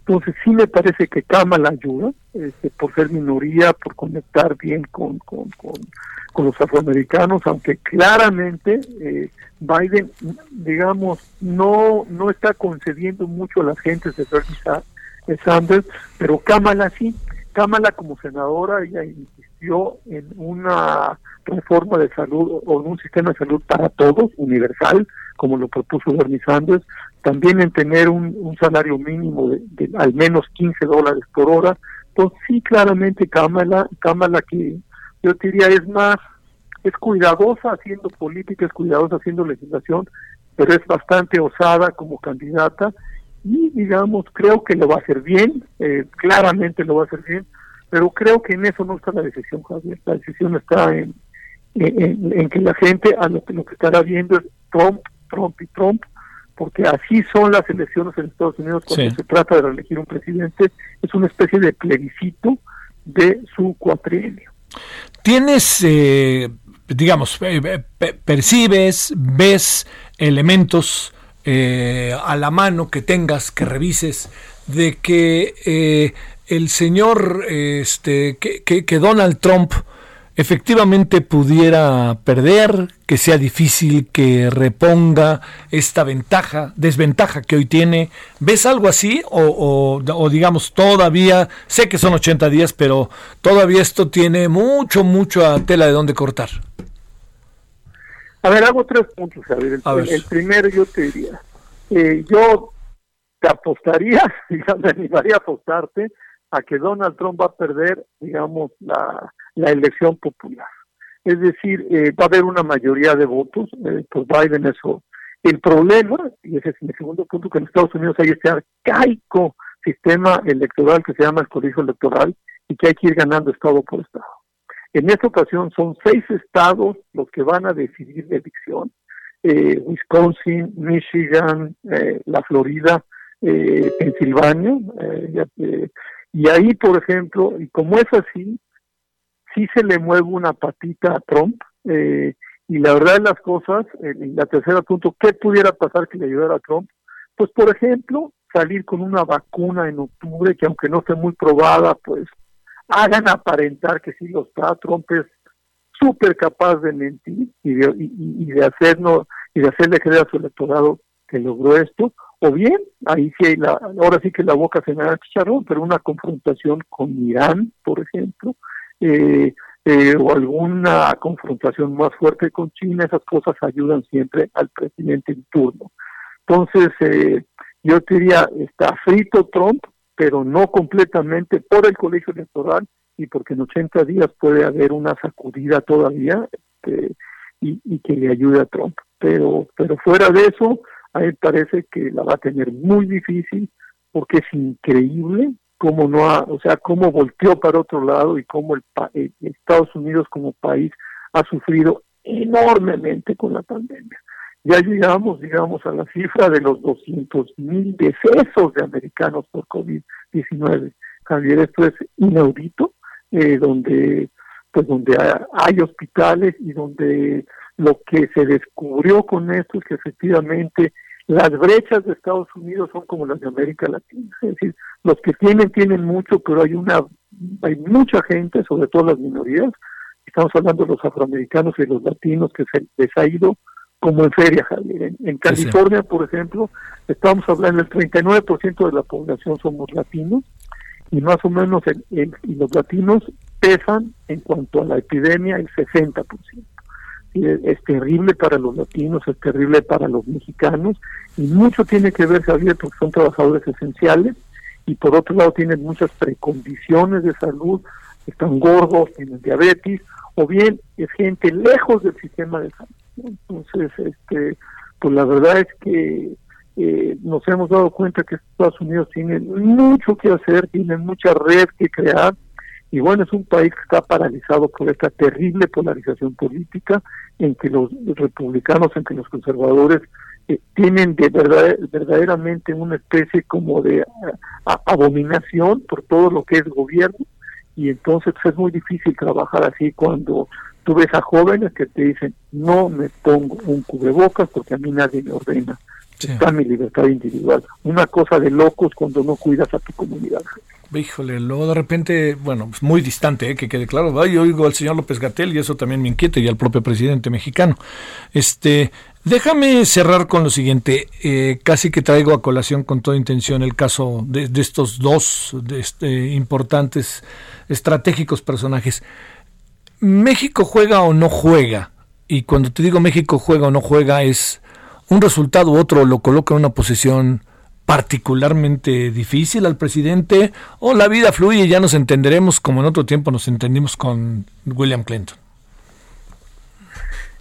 Entonces sí me parece que Kamala ayuda, este, por ser minoría, por conectar bien con, con, con, los afroamericanos, aunque claramente eh, Biden, digamos, no, no está concediendo mucho a las gentes de Bernie Sanders, pero Kamala sí. Kamala como senadora, ella insistió en una reforma de salud o en un sistema de salud para todos, universal, como lo propuso Bernie Sanders, también en tener un, salario mínimo de, al menos 15 dólares por hora. Entonces sí, claramente Kamala, Kamala que yo diría es más es cuidadosa haciendo política, es cuidadosa haciendo legislación, pero es bastante osada como candidata y digamos, creo que lo va a hacer bien, eh, claramente lo va a hacer bien, pero creo que en eso no está la decisión, Javier. La decisión está en, en, que la gente a lo que, lo que estará viendo es Trump, Trump y Trump, porque así son las elecciones en Estados Unidos cuando se trata de elegir un presidente, es una especie de plebiscito de su cuatrienio. Tienes, eh, digamos, eh, percibes, ves elementos eh, a la mano que tengas, que revises, de que el señor, este, que, que, Donald Trump efectivamente pudiera perder, que sea difícil que reponga esta ventaja, desventaja que hoy tiene. ¿Ves algo así? O, o, digamos, todavía, sé que son 80 días, pero todavía esto tiene mucho, mucho a tela de dónde cortar. A ver, hago tres puntos, Javier. El, el primero yo te diría, eh, yo te apostaría, digamos, me animaría a apostarte a que Donald Trump va a perder, digamos, la, la elección popular. Es decir, eh, va a haber una mayoría de votos eh, por Biden, eso. El problema, y ese es mi segundo punto, que en Estados Unidos hay este arcaico sistema electoral que se llama el colegio electoral y que hay que ir ganando estado por estado. En esta ocasión son seis estados los que van a decidir la elección. Eh, Wisconsin, Michigan, eh, la Florida, eh, Pensilvania, eh, y ahí, por ejemplo, y como es así, sí se le mueve una patita a Trump, eh, y la verdad de las cosas, en la tercera punto, ¿qué pudiera pasar que le ayudara a Trump? Pues, por ejemplo, salir con una vacuna en octubre que aunque no esté muy probada, pues hagan aparentar que sí lo está. Trump es súper capaz de mentir y de, y, de hacernos y de hacerle creer a su electorado que logró esto, o bien, ahí sí, la, ahora sí que la boca se me da chicharrón, pero una confrontación con Irán, por ejemplo, eh, eh, o alguna confrontación más fuerte con China, esas cosas ayudan siempre al presidente en turno. Entonces, eh, yo diría, está frito Trump, pero no completamente por el colegio electoral y porque en 80 días puede haber una sacudida todavía este, y, y que le ayude a Trump. Pero, pero fuera de eso, a mí parece que la va a tener muy difícil porque es increíble cómo no ha, o sea, cómo volteó para otro lado y cómo el, eh, Estados Unidos como país ha sufrido enormemente con la pandemia. Ya llegamos, digamos, a la cifra de los 200 mil decesos de americanos por COVID-19. Javier, esto es inaudito, eh, donde pues donde hay hospitales y donde lo que se descubrió con esto es que efectivamente las brechas de Estados Unidos son como las de América Latina, es decir, los que tienen tienen mucho, pero hay una hay mucha gente, sobre todo las minorías, estamos hablando de los afroamericanos y los latinos que se les ha ido como en feria, Javier. En, California, por ejemplo, estamos hablando del 39% de la población somos latinos y más o menos el, y los latinos pesan en cuanto a la epidemia el 60% es, terrible para los latinos, es terrible para los mexicanos y mucho tiene que ver, Javier, porque son trabajadores esenciales y por otro lado tienen muchas precondiciones de salud, están gordos, tienen diabetes o bien es gente lejos del sistema de salud. Entonces, este, pues la verdad es que eh, nos hemos dado cuenta que Estados Unidos tiene mucho que hacer, tiene mucha red que crear y bueno, es un país que está paralizado por esta terrible polarización política en que los republicanos, en que los conservadores eh, tienen de verdad, verdaderamente una especie como de abominación por todo lo que es gobierno y entonces pues, es muy difícil trabajar así cuando tú ves a jóvenes que te dicen no me pongo un cubrebocas porque a mí nadie me ordena. Está mi libertad individual. Una cosa de locos cuando no cuidas a tu comunidad. Híjole, luego de repente, bueno, pues muy distante, ¿eh? que quede claro. Yo oigo al señor López Gatel y eso también me inquieta y al propio presidente mexicano. Este, déjame cerrar con lo siguiente. Eh, casi que traigo a colación con toda intención el caso de, estos dos de este, importantes, estratégicos personajes. ¿México juega o no juega? Y cuando te digo México juega o no juega es un resultado u otro lo coloca en una posición particularmente difícil al presidente o la vida fluye y ya nos entenderemos como en otro tiempo nos entendimos con William Clinton?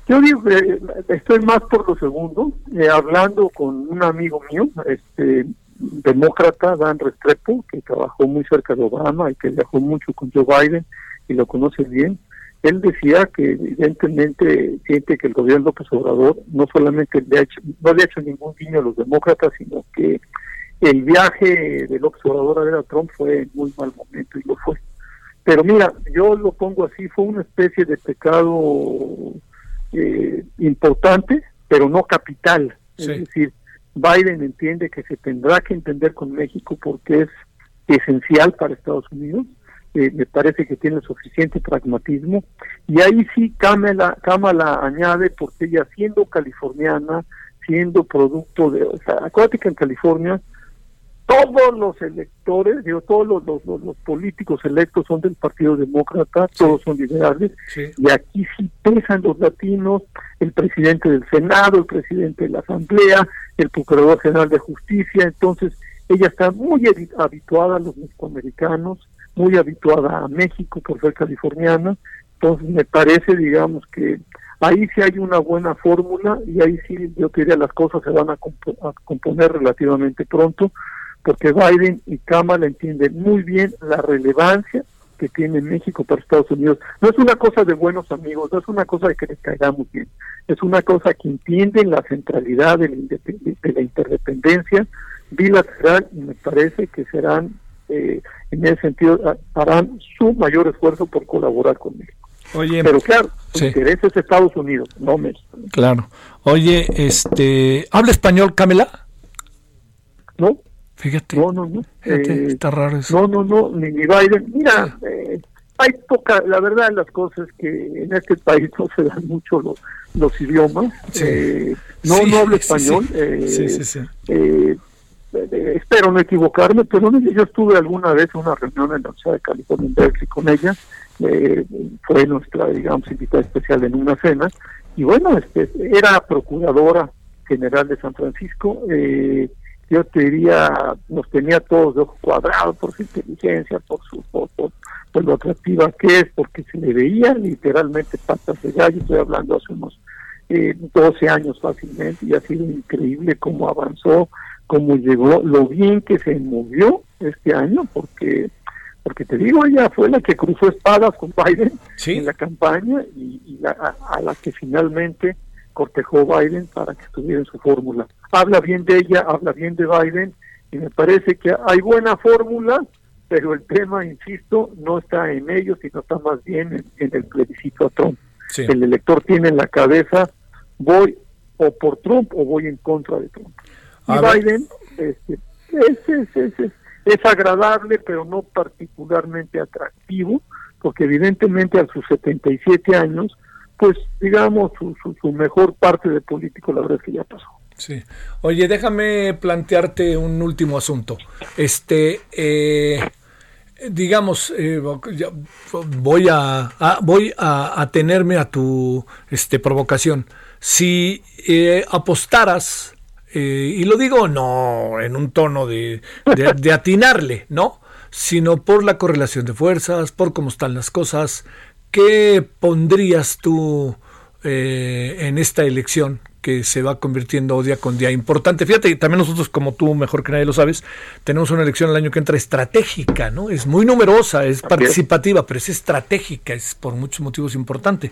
Yo digo que estoy más por lo segundo, eh, hablando con un amigo mío, este demócrata, Dan Restrepo, que trabajó muy cerca de Obama y que viajó mucho con Joe Biden y lo conoce bien. Él decía que evidentemente siente que el gobierno López Obrador no solamente le ha hecho, no le ha hecho ningún guiño a los demócratas, sino que el viaje de López Obrador a ver a Trump fue en muy mal momento y lo fue. Pero mira, yo lo pongo así, fue una especie de pecado eh, importante, pero no capital. Es decir, Biden entiende que se tendrá que entender con México porque es esencial para Estados Unidos. Eh, me parece que tiene suficiente pragmatismo. Y ahí sí Kamala, Kamala añade, porque ella siendo californiana, siendo producto de... O sea, acuérdate que en California todos los electores, digo, todos los, los, políticos electos son del Partido Demócrata, todos son liberales, y aquí sí pesan los latinos, el presidente del Senado, el presidente de la Asamblea, el Procurador General de Justicia, entonces ella está muy habituada a los mexicoamericanos, muy habituada a México por ser californiana, entonces me parece, digamos, que ahí sí hay una buena fórmula y ahí sí yo diría las cosas se van a componer relativamente pronto porque Biden y Kamala entienden muy bien la relevancia que tiene México para Estados Unidos. No es una cosa de buenos amigos, no es una cosa de que les caigamos bien, es una cosa que entienden la centralidad de la, interdependencia bilateral y me parece que serán, eh, en ese sentido, harán su mayor esfuerzo por colaborar con México. Oye, pero claro, su interés es Estados Unidos, no México. Claro. Oye, este, ¿habla español, Kamala? No. Fíjate. No, no, no. Eh, está raro eso. No, no, no, ni, ni Biden. Mira, eh, hay poca, la verdad, las cosas que en este país no se dan mucho los, los idiomas. Eh, no, no hablo español. Sí, sí, sí. Espero no equivocarme, pero yo estuve alguna vez en una reunión en la Universidad de California en Berkeley con ella. fue nuestra, digamos, invitada especial en una cena. Y bueno, este, era procuradora general de San Francisco. Eh, yo te diría, nos tenía todos de ojo cuadrado por su inteligencia, por su por, por, lo atractiva que es, porque se le veían literalmente patas de gallo, estoy hablando hace unos eh, 12 años fácilmente, y ha sido increíble cómo avanzó, cómo llegó, lo bien que se movió este año, porque porque te digo, ella fue la que cruzó espadas con Biden en la campaña y, a la que finalmente cortejó Biden para que estuviera en su fórmula. Habla bien de ella, habla bien de Biden y me parece que hay buena fórmula, pero el tema, insisto, no está en ellos, sino está más bien en, el plebiscito a Trump. El elector tiene en la cabeza, voy o por Trump o voy en contra de Trump. Y Biden este, es, es, es, es, agradable, pero no particularmente atractivo, porque evidentemente a sus 77 años, pues digamos, su, su, mejor parte de político la verdad es que ya pasó. Sí. Oye, déjame plantearte un último asunto. Este, eh, digamos, eh, voy a, voy a, a, tenerme a tu este, provocación. Si eh, apostaras, y lo digo no en un tono de, de, de atinarle, ¿no? sino por la correlación de fuerzas, por cómo están las cosas, ¿Qué pondrías tú eh, en esta elección que se va convirtiendo día con día importante? Fíjate, también nosotros, como tú mejor que nadie lo sabes, tenemos una elección el año que entra estratégica, ¿no? Es muy numerosa, es participativa, pero es estratégica, es por muchos motivos importante.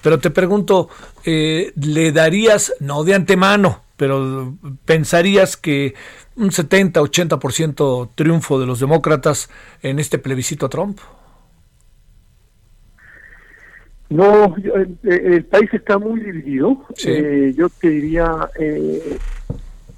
Pero te pregunto, eh, ¿le darías, no de antemano, pero pensarías que un 70-80% triunfo de los demócratas en este plebiscito a Trump? No, el, país está muy dividido. Eh, yo te diría, eh,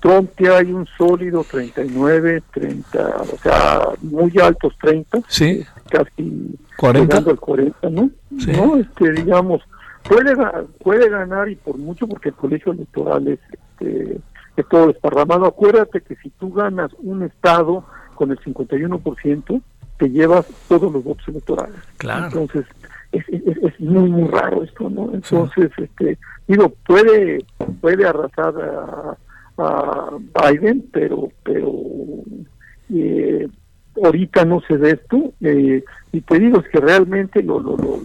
Trump que hay un sólido 39, 30, o sea, muy altos 30. Sí. Casi 40. al 40, ¿no? ¿no? Este, digamos, puede, puede ganar y por mucho porque el colegio electoral es, este, es todo desparramado. Acuérdate que si tú ganas un estado con el 51%, te llevas todos los votos electorales. Claro. Entonces, es, es, muy muy raro esto no entonces este digo puede puede arrasar a, Biden pero pero eh, ahorita no se ve esto eh, y te digo es que realmente lo lo, lo,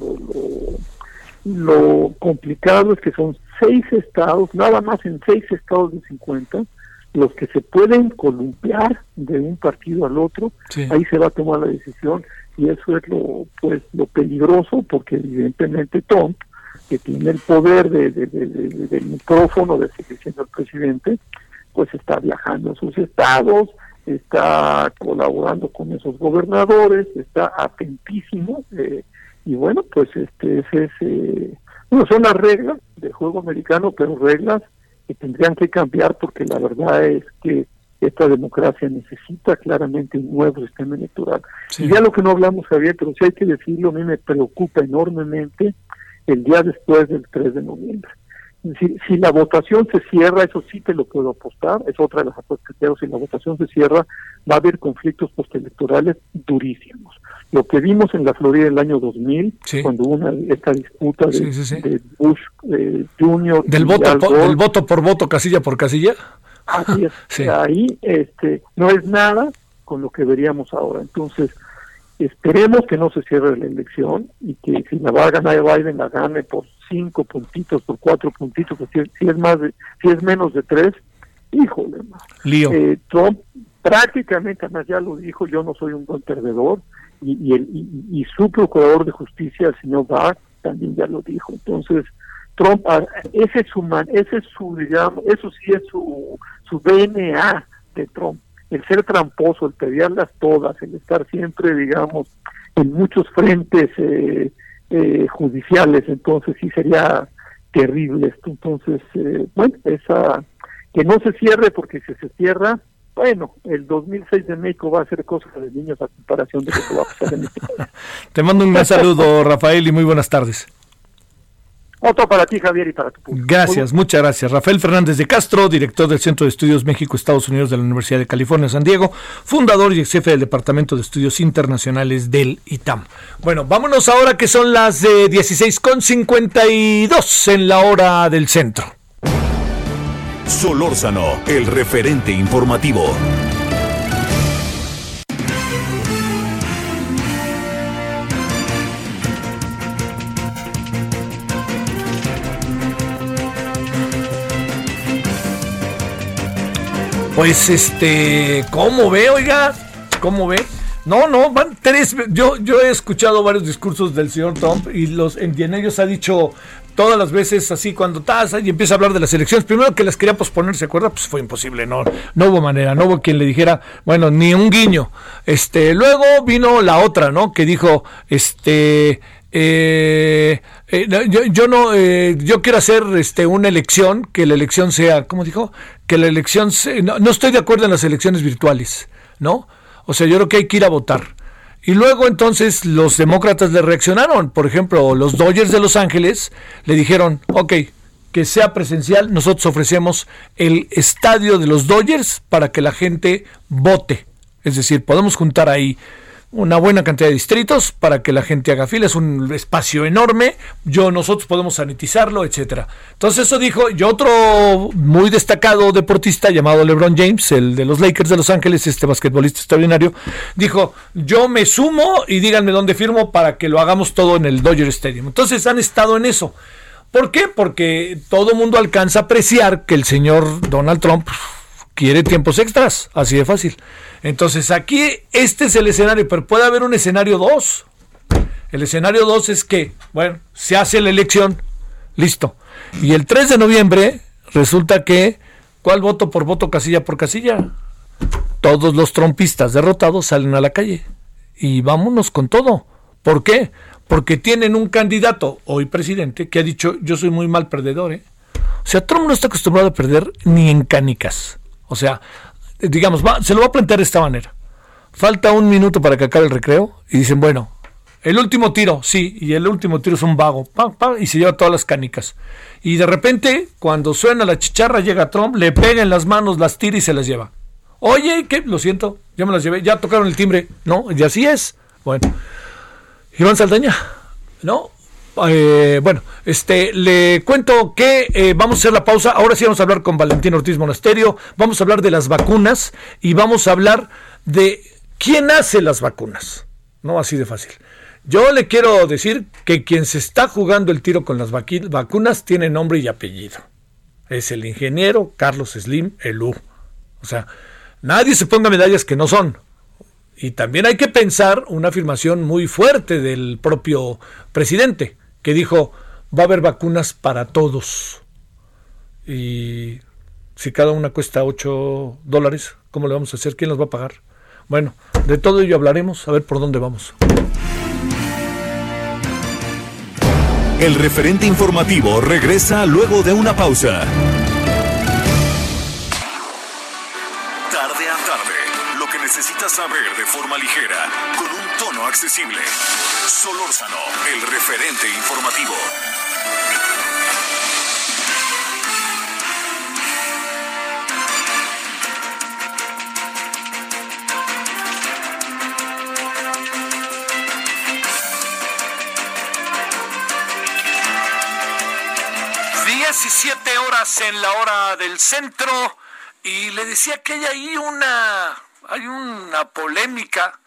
lo complicado es que son seis estados, nada más en seis estados de 50, los que se pueden columpiar de un partido al otro, ahí se va a tomar la decisión. Y eso es lo pues lo peligroso porque evidentemente Trump que tiene el poder de, del micrófono de seguir siendo el presidente pues está viajando a sus estados está colaborando con esos gobernadores está atentísimo eh, y bueno pues este ese es eh, bueno, son las reglas del juego americano pero reglas que tendrían que cambiar porque la verdad es que esta democracia necesita claramente un nuevo sistema electoral. Y ya lo que no hablamos, Javier, pero si hay que decirlo, a mí me preocupa enormemente el día después del 3 de noviembre. Si, si la votación se cierra, eso sí te lo puedo apostar, es otra de las apuestas que hago, si la votación se cierra, va a haber conflictos postelectorales durísimos. Lo que vimos en la Florida el año 2000, cuando hubo una, esta disputa de, Bush eh, Jr. Del voto, por, del voto por voto, casilla por casilla. Así es. Ahí este, no es nada con lo que veríamos ahora. Entonces, esperemos que no se cierre la elección y que si la va a ganar Biden la gane por cinco puntitos, por cuatro puntitos, si, si es más de, si es menos de tres, híjole, Lío. Eh, Trump prácticamente, además ya lo dijo, yo no soy un buen perdedor y, y, el, y, su procurador de justicia, el señor Barr, también ya lo dijo. Entonces, Trump, ah, ese es su, ese es su, digamos, eso sí es su, su DNA de Trump, el ser tramposo, el pelearlas todas, el estar siempre, digamos, en muchos frentes eh, eh, judiciales, entonces sí sería terrible esto. Entonces, eh, bueno, esa que no se cierre porque si se cierra, bueno, el 2006 de México va a ser cosa de niños a comparación de lo que va a pasar en este país. Te mando un gran saludo, Rafael, y muy buenas tardes. Otro para ti, Javier, y para tu público. Gracias, muchas gracias. Rafael Fernández de Castro, director del Centro de Estudios México-Estados Unidos de la Universidad de California, San Diego, fundador y ex jefe del Departamento de Estudios Internacionales del ITAM. Bueno, vámonos ahora que son las de 16.52 en la hora del centro. Solórzano, el referente informativo. Pues este, ¿cómo ve, oiga? ¿Cómo ve? No, no, van tres. Yo, yo he escuchado varios discursos del señor Trump y los en, ellos ha dicho todas las veces así cuando tasa y empieza a hablar de las elecciones. Primero que las quería posponer, ¿se acuerda? Pues fue imposible, no, no hubo manera, no hubo quien le dijera, bueno, ni un guiño. Este, luego vino la otra, ¿no? Que dijo, este, eh, eh, yo, no, eh, yo quiero hacer este, una elección, que la elección sea, ¿cómo dijo? Que la elección, no, estoy de acuerdo en las elecciones virtuales, ¿no? O sea, yo creo que hay que ir a votar. Y luego entonces los demócratas le reaccionaron. Por ejemplo, los Dodgers de Los Ángeles le dijeron, ok, que sea presencial, nosotros ofrecemos el estadio de los Dodgers para que la gente vote. Es decir, podemos juntar ahí una buena cantidad de distritos para que la gente haga fila, es un espacio enorme, yo nosotros podemos sanitizarlo, etcétera. Entonces eso dijo, y otro muy destacado deportista llamado LeBron James, el de los Lakers de Los Ángeles, este basquetbolista extraordinario, dijo, "Yo me sumo y díganme dónde firmo para que lo hagamos todo en el Dodger Stadium." Entonces han estado en eso. ¿Por qué? Porque todo mundo alcanza a apreciar que el señor Donald Trump quiere tiempos extras, así de fácil. Entonces aquí este es el escenario, pero puede haber un escenario 2. El escenario 2 es que, bueno, se hace la elección, listo. Y el 3 de noviembre resulta que, ¿cuál voto por voto, casilla por casilla? Todos los trompistas derrotados salen a la calle. Y vámonos con todo. ¿Por qué? Porque tienen un candidato, hoy presidente, que ha dicho, yo soy muy mal perdedor. ¿eh? O sea, Trump no está acostumbrado a perder ni en canicas. O sea, digamos, se lo va a plantear de esta manera. Falta un minuto para que acabe el recreo y dicen, bueno, el último tiro, sí, y el último tiro es un vago, y se lleva todas las canicas. Y de repente, cuando suena la chicharra, llega Trump, le pega en las manos, las tira y se las lleva. Oye, ¿qué? Lo siento, ya me las llevé, ya tocaron el timbre. No, y así es. Bueno, Iván Saldaña, ¿no? Eh, bueno, este, le cuento que eh, vamos a hacer la pausa. Ahora sí vamos a hablar con Valentín Ortiz Monasterio. Vamos a hablar de las vacunas y vamos a hablar de quién hace las vacunas. No así de fácil. Yo le quiero decir que quien se está jugando el tiro con las vacunas tiene nombre y apellido. Es el ingeniero Carlos Slim Elú. O sea, nadie se ponga medallas que no son. Y también hay que pensar una afirmación muy fuerte del propio presidente, que dijo, va a haber vacunas para todos. Y si cada una cuesta 8 dólares, ¿cómo le vamos a hacer? ¿Quién los va a pagar? Bueno, de todo ello hablaremos, a ver por dónde vamos. El referente informativo regresa luego de una pausa. Tarde a tarde, lo que necesitas saber de forma ligera, con un accesible. Solórzano, el referente informativo. Diecisiete horas en la hora del centro y le decía que hay ahí una hay una polémica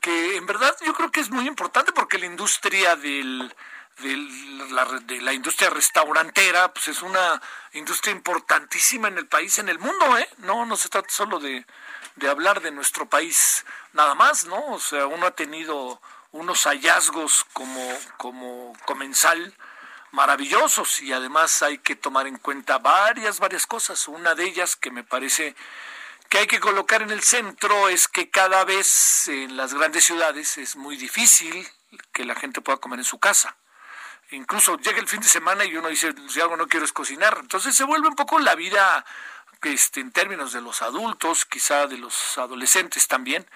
que en verdad yo creo que es muy importante porque la industria del, de la industria restaurantera pues es una industria importantísima en el país, en el mundo, ¿eh? No, no se trata solo de, de hablar de nuestro país nada más, ¿no? O sea, uno ha tenido unos hallazgos como, como comensal maravillosos y además hay que tomar en cuenta varias, varias cosas. Una de ellas que me parece que hay que colocar en el centro es que cada vez en las grandes ciudades es muy difícil que la gente pueda comer en su casa. Incluso llega el fin de semana y uno dice, si algo no quiero es cocinar. Entonces se vuelve un poco la vida este, en términos de los adultos, quizá de los adolescentes también.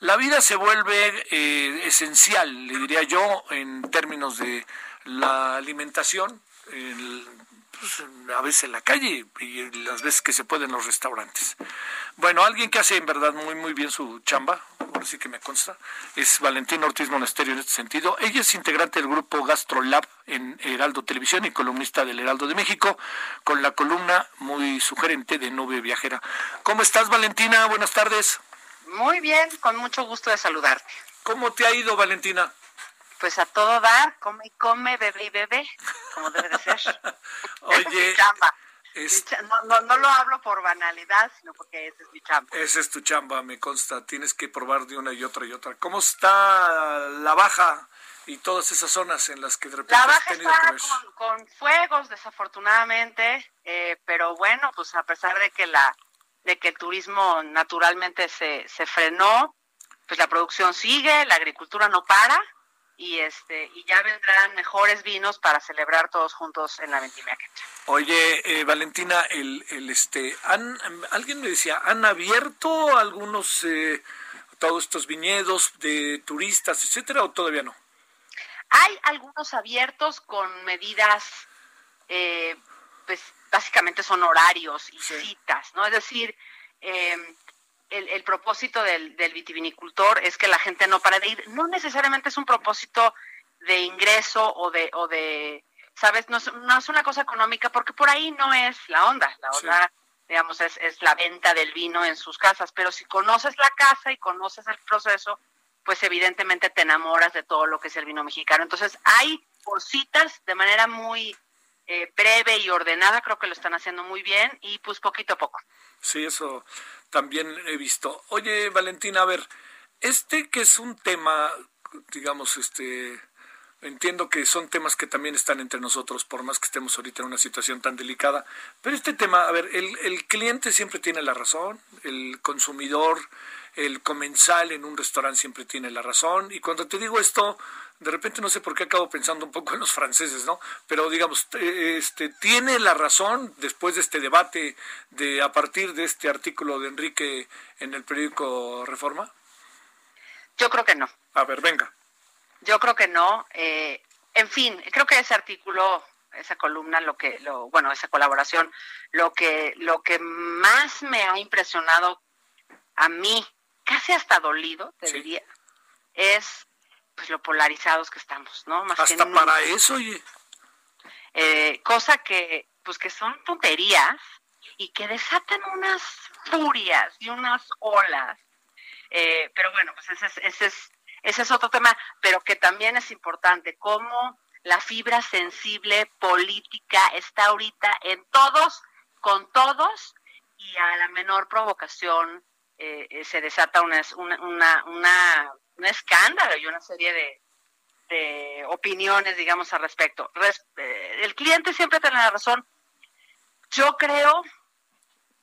La vida se vuelve eh, esencial, le diría yo, en términos de la alimentación, el, pues, a veces en la calle y las veces que se puede en los restaurantes. Bueno, alguien que hace en verdad muy muy bien su chamba, por sí que me consta, es Valentín Ortiz Monasterio en este sentido. Ella es integrante del grupo GastroLab en Heraldo Televisión y columnista del Heraldo de México, con la columna muy sugerente de Nube Viajera. ¿Cómo estás, Valentina? Buenas tardes. Muy bien, con mucho gusto de saludarte. ¿Cómo te ha ido, Valentina? Pues a todo dar, come y come, bebe y bebe, como debe de ser. Oye, chamba. No, no, lo hablo por banalidad, sino porque ese es mi chamba. Esa es tu chamba, me consta. Tienes que probar de una y otra y otra. ¿Cómo está la baja y todas esas zonas en las que de repente La baja está con, fuegos, desafortunadamente, eh, pero bueno, pues a pesar de que la de que el turismo naturalmente se, se frenó, pues la producción sigue, la agricultura no para, y este y ya vendrán mejores vinos para celebrar todos juntos en la vendimia Oye, eh, Valentina, el, el este, han, alguien me decía, ¿han abierto algunos eh, todos estos viñedos de turistas, etcétera, o todavía no? Hay algunos abiertos con medidas, eh, pues básicamente son horarios y citas, ¿no? Es decir, eh, el, propósito del, vitivinicultor es que la gente no para de ir. No necesariamente es un propósito de ingreso o de, o de ¿sabes? No es, una cosa económica porque por ahí no es la onda. La onda, digamos, es, es la venta del vino en sus casas. Pero si conoces la casa y conoces el proceso, pues evidentemente te enamoras de todo lo que es el vino mexicano. Entonces hay por citas de manera muy eh, breve y ordenada, creo que lo están haciendo muy bien y pues poquito a poco. Sí, eso también he visto. Oye, Valentina, a ver, este que es un tema, digamos, este, entiendo que son temas que también están entre nosotros, por más que estemos ahorita en una situación tan delicada, pero este tema, a ver, el, el cliente siempre tiene la razón, el consumidor, el comensal en un restaurante siempre tiene la razón, y cuando te digo esto, de repente no sé por qué acabo pensando un poco en los franceses, ¿no? Pero digamos, este tiene la razón después de este debate de a partir de este artículo de Enrique en el periódico Reforma. Yo creo que no. A ver, venga. Yo creo que no. Eh, en fin, creo que ese artículo, esa columna, lo que, lo, bueno, esa colaboración, lo que, lo que más me ha impresionado a mí, casi hasta dolido, te diría, es pues lo polarizados que estamos, ¿no? Más Hasta para eso, oye. Eh, cosa que, pues que son tonterías y que desatan unas furias y unas olas. Eh, pero bueno, pues ese es, ese es ese es otro tema, pero que también es importante, cómo la fibra sensible política está ahorita en todos, con todos, y a la menor provocación eh, eh, se desata una, una, una, un escándalo y una serie de, opiniones, digamos, al respecto. Eh, el cliente siempre tiene la razón. Yo creo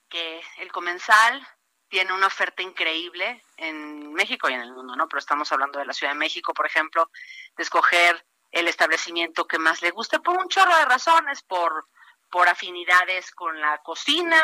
que el comensal tiene una oferta increíble en México y en el mundo, ¿no? Pero estamos hablando de la Ciudad de México, por ejemplo, de escoger el establecimiento que más le guste por un chorro de razones, por por afinidades con la cocina,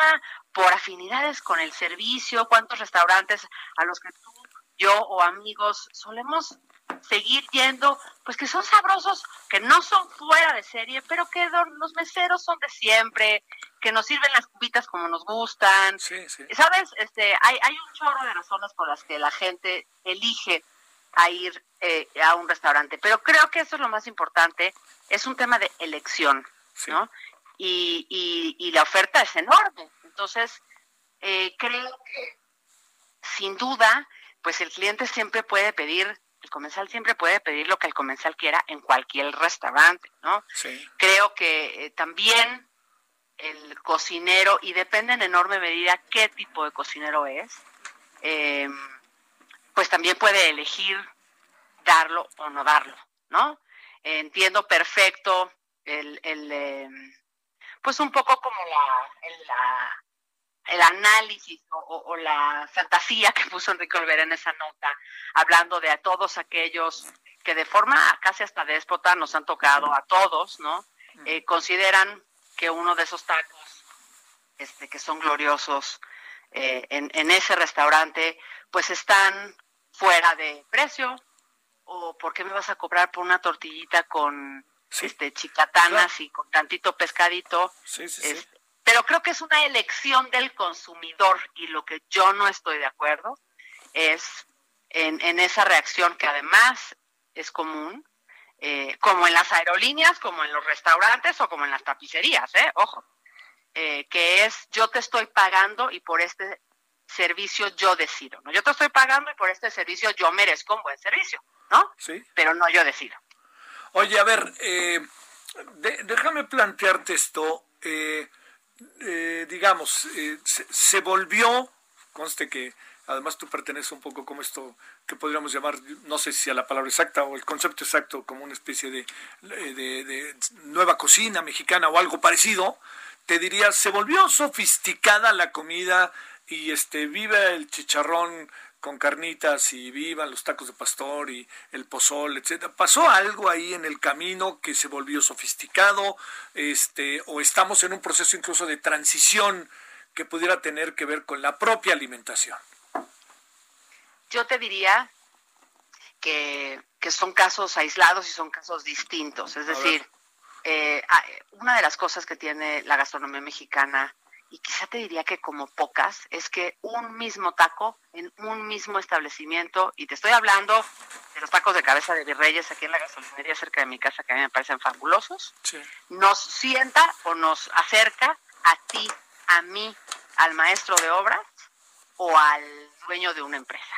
por afinidades con el servicio, cuántos restaurantes a los que tú, yo o amigos solemos seguir yendo, pues que son sabrosos, que no son fuera de serie, pero que los meseros son de siempre, que nos sirven las cubitas como nos gustan. ¿Sabes? Este, hay, hay un chorro de razones por las que la gente elige a ir eh, a un restaurante, pero creo que eso es lo más importante, es un tema de elección, ¿no? y, y, la oferta es enorme. Entonces, eh, creo que sin duda, pues el cliente siempre puede pedir, el comensal siempre puede pedir lo que el comensal quiera en cualquier restaurante, ¿no? Creo que eh, también el cocinero, y depende en enorme medida qué tipo de cocinero es, em, pues también puede elegir darlo o no darlo, ¿no? entiendo perfecto el, el em, pues un poco como la, el análisis o, la fantasía que puso Enrique Olvera en esa nota, hablando de a todos aquellos que de forma casi hasta déspota nos han tocado a todos, ¿no? Eh, consideran que uno de esos tacos, este, que son gloriosos eh, en, en ese restaurante, pues están fuera de precio, o por qué me vas a cobrar por una tortillita con este chicatanas y con tantito pescadito. Pero creo que es una elección del consumidor y lo que yo no estoy de acuerdo es en, en esa reacción que además es común, eh, como en las aerolíneas, como en los restaurantes o como en las tapicerías, ¿eh? ojo, eh, que es yo te estoy pagando y por este servicio yo decido, ¿no? Yo te estoy pagando y por este servicio yo merezco un buen servicio, ¿no? Sí. Pero no yo decido. Oye, a ver, eh, déjame plantearte esto. Eh, eh, digamos, se, volvió, conste que además tú perteneces un poco como esto que podríamos llamar, no sé si a la palabra exacta o el concepto exacto, como una especie de, de nueva cocina mexicana o algo parecido, te diría, se volvió sofisticada la comida y este vive el chicharrón con carnitas y vivan los tacos de pastor y el pozol, etcétera. ¿Pasó algo ahí en el camino que se volvió sofisticado? Este, o estamos en un proceso incluso de transición que pudiera tener que ver con la propia alimentación. Yo te diría que, son casos aislados y son casos distintos. Es decir, eh, ah, una de las cosas que tiene la gastronomía mexicana y quizá te diría que como pocas, es que un mismo taco en un mismo establecimiento, y te estoy hablando de los tacos de cabeza de virreyes aquí en la gasolinería cerca de mi casa, que a mí me parecen fabulosos, nos sienta o nos acerca a ti, a mí, al maestro de obras o al dueño de una empresa.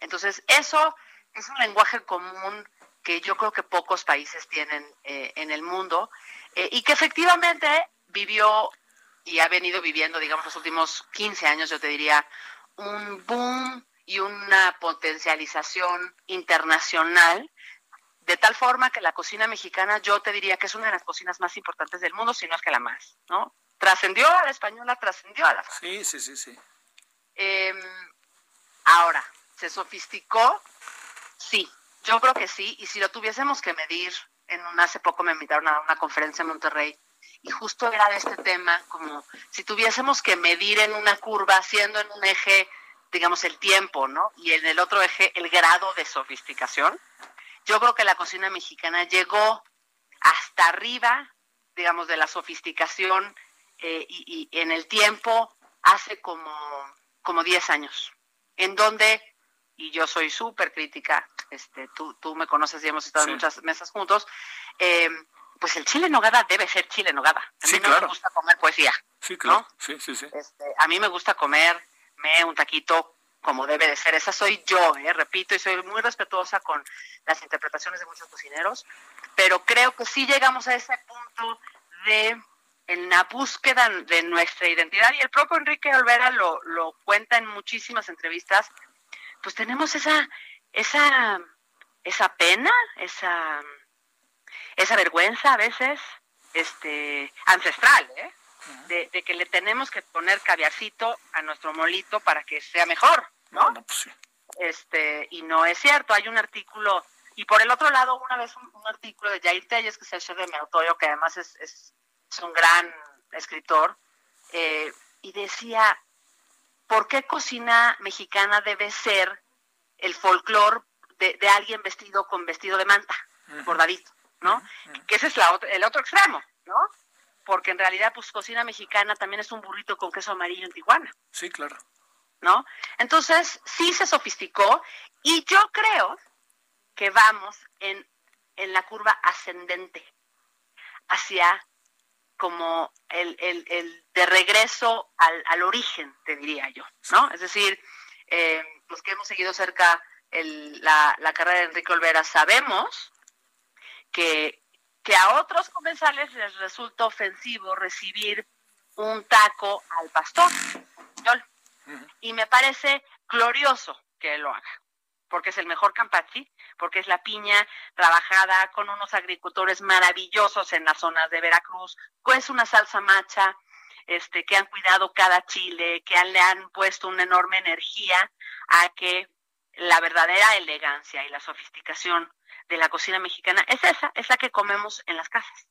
Entonces, eso es un lenguaje común que yo creo que pocos países tienen eh, en el mundo eh, y que efectivamente vivió y ha venido viviendo, digamos, los últimos 15 años, yo te diría, un boom y una potencialización internacional, de tal forma que la cocina mexicana yo te diría que es una de las cocinas más importantes del mundo, si no es que la más, ¿no? Trascendió a la española, trascendió a la Sí, sí, sí, sí. Em, ahora, ¿se sofisticó? Sí, yo creo que sí, y si lo tuviésemos que medir, en un, hace poco me invitaron a una conferencia en Monterrey, y justo era de este tema, como si tuviésemos que medir en una curva, siendo en un eje, digamos, el tiempo, ¿no? Y en el otro eje el grado de sofisticación. Yo creo que la cocina mexicana llegó hasta arriba, digamos, de la sofisticación eh, y, en el tiempo hace como, como 10 años, en donde, y yo soy súper crítica, este, tú, tú me conoces y hemos estado en muchas mesas juntos, eh, pues el chile en nogada debe ser chile en nogada. A mí no me gusta comer poesía. Sí, claro. Sí, sí, sí. Este, a mí me gusta comer me un taquito como debe de ser. Esa soy yo, ¿eh? repito, y soy muy respetuosa con las interpretaciones de muchos cocineros, pero creo que sí llegamos a ese punto de en la búsqueda de nuestra identidad, y el propio Enrique Olvera lo, lo cuenta en muchísimas entrevistas, pues tenemos esa, esa, esa pena, esa, esa vergüenza a veces, este, ancestral, ¿eh? de, que le tenemos que poner caviarcito a nuestro molito para que sea mejor, ¿no? Pues este, y no es cierto, hay un artículo, y por el otro lado, una vez un, artículo de Jair Telles, que es el chef de Meutoyo, que además es, es, un gran escritor, eh, y decía, ¿por qué cocina mexicana debe ser el folclore de, alguien vestido con vestido de manta, bordadito, ¿no? Que ese es la, el otro extremo, ¿no? porque en realidad pues cocina mexicana también es un burrito con queso amarillo en Tijuana. Sí, claro. ¿No? Entonces, sí se sofisticó y yo creo que vamos en, en la curva ascendente hacia como el, el, el de regreso al, al, origen, te diría yo, ¿no? Es decir, eh, los que hemos seguido cerca el, la, la carrera de Enrique Olvera sabemos que que a otros comensales les resulta ofensivo recibir un taco al pastor. Y me parece glorioso que él lo haga, porque es el mejor campachi, porque es la piña trabajada con unos agricultores maravillosos en las zonas de Veracruz, pues una salsa macha, este, que han cuidado cada chile, que le han puesto una enorme energía a que la verdadera elegancia y la sofisticación de la cocina mexicana es esa, es la que comemos en las casas.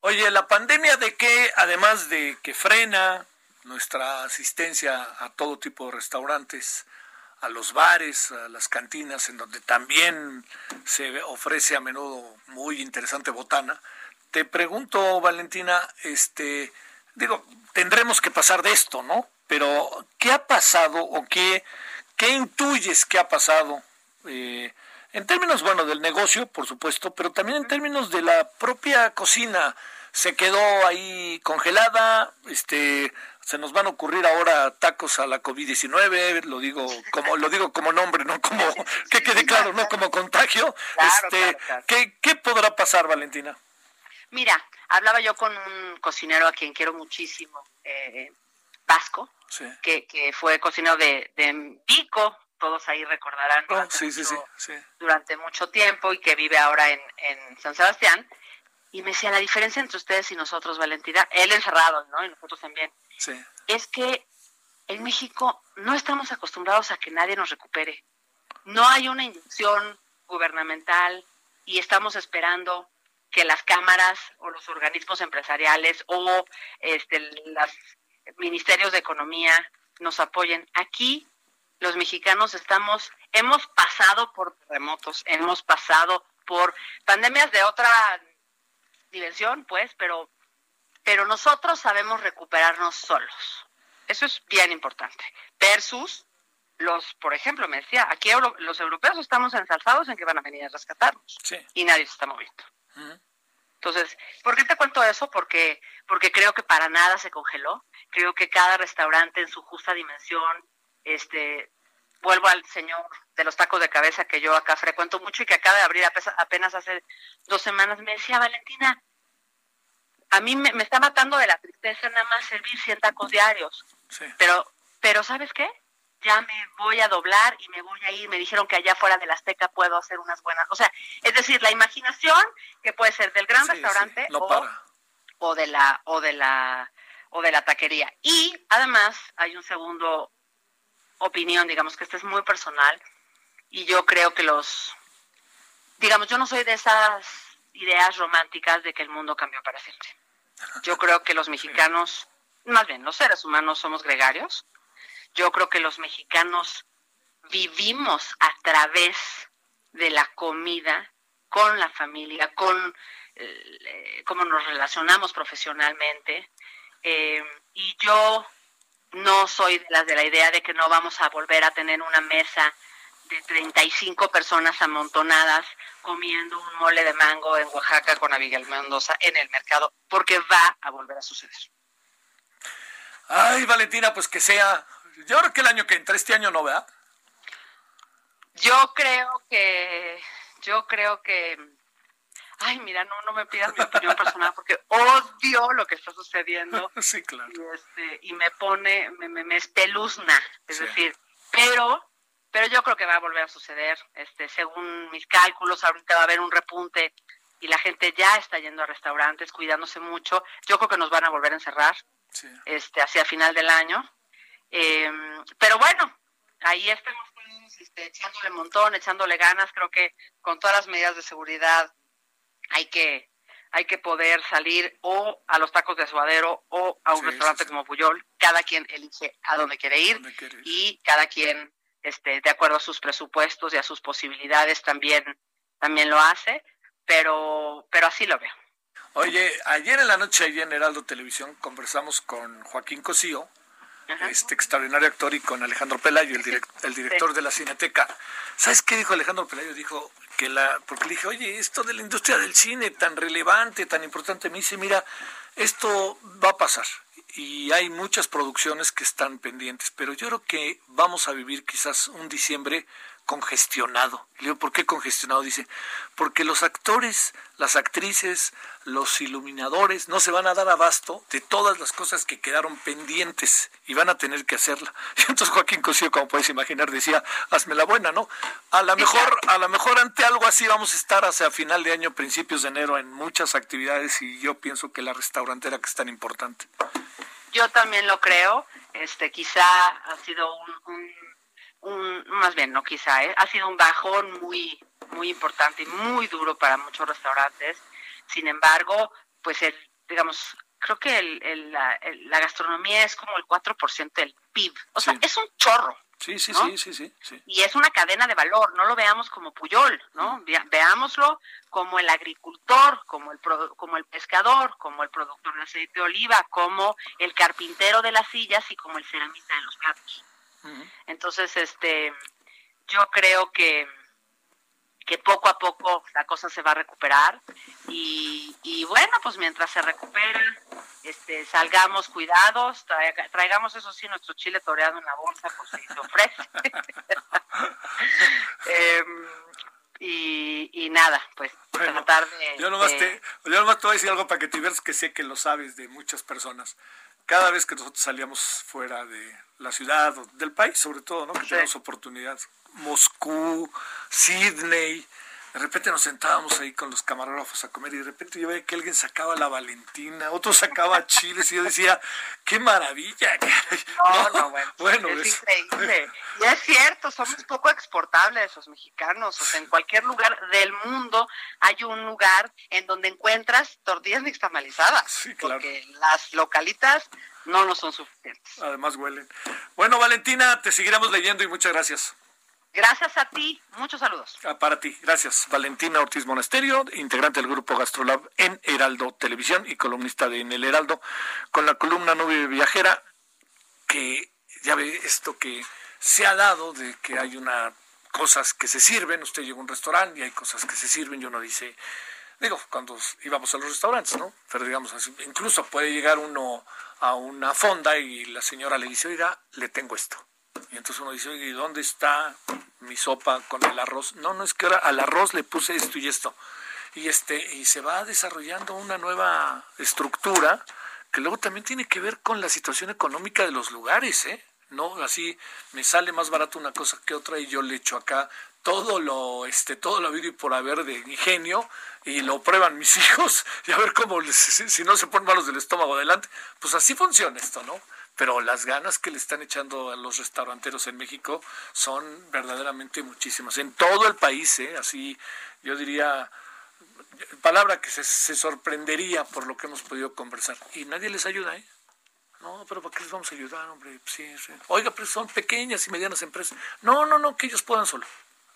Oye, la pandemia de qué, además de que frena nuestra asistencia a todo tipo de restaurantes, a los bares, a las cantinas, en donde también se ofrece a menudo muy interesante botana. Te pregunto, Valentina, este, digo, tendremos que pasar de esto, ¿no? Pero, ¿qué ha pasado o qué, qué intuyes que ha pasado eh, en términos, bueno, del negocio, por supuesto, pero también en términos de la propia cocina. Se quedó ahí congelada, este, se nos van a ocurrir ahora tacos a la COVID-19, lo digo como lo digo como nombre, no como que quede claro, no como contagio. este, ¿qué, podrá pasar, Valentina? Mira, hablaba yo con un cocinero a quien quiero muchísimo, eh, Vasco, que, que fue cocinero de, de Pico, todos ahí recordarán oh, durante, mucho, tiempo y que vive ahora en, San Sebastián. Y me decía, la diferencia entre ustedes y nosotros, Valentina, él encerrado, ¿no? Y nosotros también, es que en México no estamos acostumbrados a que nadie nos recupere. No hay una inyección gubernamental y estamos esperando que las cámaras o los organismos empresariales o este, los ministerios de economía nos apoyen. Aquí los mexicanos estamos, hemos pasado por terremotos, hemos pasado por pandemias de otra dimensión, pues, pero, pero nosotros sabemos recuperarnos solos. Eso es bien importante. Versus los, por ejemplo, me decía, aquí los europeos estamos ensalzados en que van a venir a rescatarnos y nadie se está moviendo. Entonces, ¿por qué te cuento eso? Porque, porque creo que para nada se congeló. Creo que cada restaurante en su justa dimensión este, vuelvo al señor de los tacos de cabeza que yo acá frecuento mucho y que acaba de abrir apenas hace dos semanas, me decía, Valentina, a mí me, está matando de la tristeza nada más servir 100 tacos diarios. Pero, pero ¿sabes qué? Ya me voy a doblar y me voy a ir. Me dijeron que allá fuera de la Azteca puedo hacer unas buenas. O sea, es decir, la imaginación que puede ser del gran restaurante o, o de la o de la o de la taquería. Y además hay un segundo opinión, digamos que esto es muy personal y yo creo que los, digamos, yo no soy de esas ideas románticas de que el mundo cambió para siempre. Yo creo que los mexicanos, más bien los seres humanos somos gregarios. Yo creo que los mexicanos vivimos a través de la comida, con la familia, con eh, cómo nos relacionamos profesionalmente. Eh, y yo no soy de las de la idea de que no vamos a volver a tener una mesa de 35 personas amontonadas comiendo un mole de mango en Oaxaca con Abigail Mendoza en el mercado, porque va a volver a suceder. Ay, Valentina, pues que sea, Yo creo que el año que entra, este año no, ¿verdad? Yo creo que, yo creo que, ay, mira, no, no me pidas mi opinión personal porque odio lo que está sucediendo. sí, claro. Y, este, y me pone, me, me, me espeluzna, es decir, pero, pero yo creo que va a volver a suceder, este, según mis cálculos, ahorita va a haber un repunte y la gente ya está yendo a restaurantes, cuidándose mucho. Yo creo que nos van a volver a encerrar, este, hacia final del año. Eh, pero bueno, ahí estamos este, echándole montón, echándole ganas. Creo que con todas las medidas de seguridad hay que hay que poder salir o a los tacos de azuadero o a un restaurante como Puyol. Cada quien elige a dónde quiere ir y cada quien, este, de acuerdo a sus presupuestos y a sus posibilidades, también también lo hace. Pero pero así lo veo. Oye, ayer en la noche, allí en Heraldo Televisión, conversamos con Joaquín Cosío, este extraordinario actor, y con Alejandro Pelayo, el, el director de la Cineteca. ¿Sabes qué dijo Alejandro Pelayo? Dijo que la, porque le dije, oye, esto de la industria del cine tan relevante, tan importante, me dice, mira, esto va a pasar y hay muchas producciones que están pendientes, pero yo creo que vamos a vivir quizás un diciembre congestionado. Le digo, ¿por qué congestionado? Dice, porque los actores, las actrices, los iluminadores no se van a dar abasto de todas las cosas que quedaron pendientes y van a tener que hacerla. Y entonces Joaquín Cosío, como puedes imaginar, decía, hazme la buena, ¿no? A lo mejor, a lo mejor ante algo así vamos a estar hacia final de año, principios de enero en muchas actividades y yo pienso que la restaurantera que es tan importante. Yo también lo creo, este quizá ha sido un más bien no quizá, ¿eh? ha sido un bajón muy, muy importante y muy duro para muchos restaurantes. Sin embargo, pues el, digamos, creo que el, la, gastronomía es como el 4% del PIB. O sea, es un chorro. Sí, sí, sí, sí, sí, Y es una cadena de valor, no lo veamos como Puyol, ¿no? Veámoslo como el agricultor, como el, como el pescador, como el productor de aceite de oliva, como el carpintero de las sillas y como el ceramista de los platos. Entonces, este, yo creo que, que poco a poco la cosa se va a recuperar y, bueno, pues mientras se recupera, este, salgamos cuidados, traigamos eso sí nuestro chile toreado en la bolsa por si se ofrece. Em, y, nada, pues tratar de... Yo nomás, Te, yo nomás te voy a decir algo para que te veas que sé que lo sabes de muchas personas cada vez que nosotros salíamos fuera de la ciudad o del país, sobre todo, ¿no? Que tenemos oportunidad. Moscú, Sydney, de repente nos sentábamos ahí con los camarógrafos a comer y de repente yo veía que alguien sacaba la Valentina, otro sacaba chiles y yo decía, qué maravilla. No, no, bueno, es, increíble. Y es cierto, somos poco exportables los mexicanos. O sea, en cualquier lugar del mundo hay un lugar en donde encuentras tortillas nixtamalizadas. Sí, claro. Porque las localitas no nos son suficientes. Además huelen. Bueno, Valentina, te seguiremos leyendo y muchas gracias. Gracias a ti, muchos saludos. Ah, para ti, gracias. Valentina Ortiz Monasterio, integrante del grupo Gastrolab en Heraldo Televisión y columnista de En el Heraldo, con la columna Nube Viajera, que ya ve esto que se ha dado de que hay una cosas que se sirven, usted llega a un restaurante y hay cosas que se sirven y uno dice, digo, cuando íbamos a los restaurantes, ¿no? Pero digamos así, incluso puede llegar uno a una fonda y la señora le dice, oiga, le tengo esto y entonces uno dice, oye, ¿y dónde está mi sopa con el arroz? No, no es que ahora al arroz le puse esto y esto. Y este, y se va desarrollando una nueva estructura que luego también tiene que ver con la situación económica de los lugares, ¿eh? No, así me sale más barato una cosa que otra y yo le echo acá todo lo, este, todo lo habido y por haber de ingenio y lo prueban mis hijos y a ver cómo, si, si no se ponen malos del estómago adelante. Pues así funciona esto, ¿no? Pero las ganas que le están echando a los restauranteros en México son verdaderamente muchísimas. En todo el país, ¿eh? así yo diría, palabra que se, sorprendería por lo que hemos podido conversar. Y nadie les ayuda, ¿eh? No, pero ¿para qué les vamos a ayudar, hombre? Sí, sí. Oiga, pero son pequeñas y medianas empresas. No, no, no, que ellos puedan solo.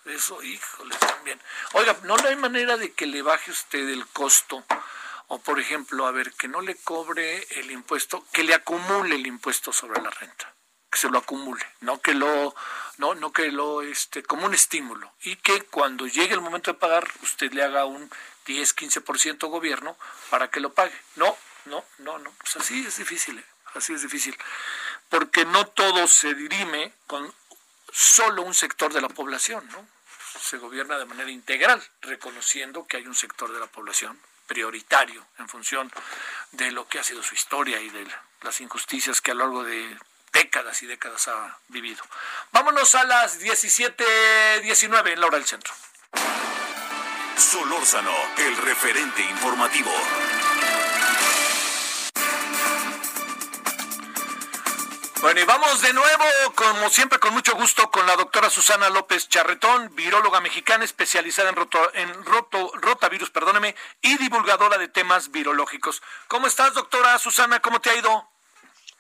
Eso, híjole, también. Oiga, no hay manera de que le baje usted el costo o por ejemplo, a ver, que no le cobre el impuesto, que le acumule el impuesto sobre la renta, que se lo acumule, no que lo, no, no que lo, este, como un estímulo, y que cuando llegue el momento de pagar, usted le haga un 10, 15% gobierno para que lo pague. No, no, no, no, pues así es difícil, ¿eh? así es difícil. porque no todo se dirime con solo un sector de la población, ¿no? Se gobierna de manera integral, reconociendo que hay un sector de la población prioritario en función de lo que ha sido su historia y de las injusticias que a lo largo de décadas y décadas ha vivido. Vámonos a las 17:19 en la hora del centro. Solórzano, el referente informativo. Bueno, y vamos de nuevo, como siempre, con mucho gusto, con la doctora Susana López Charretón, viróloga mexicana especializada en, roto, en roto, rotavirus, perdóneme, y divulgadora de temas virológicos. ¿Cómo estás, doctora Susana? ¿Cómo te ha ido?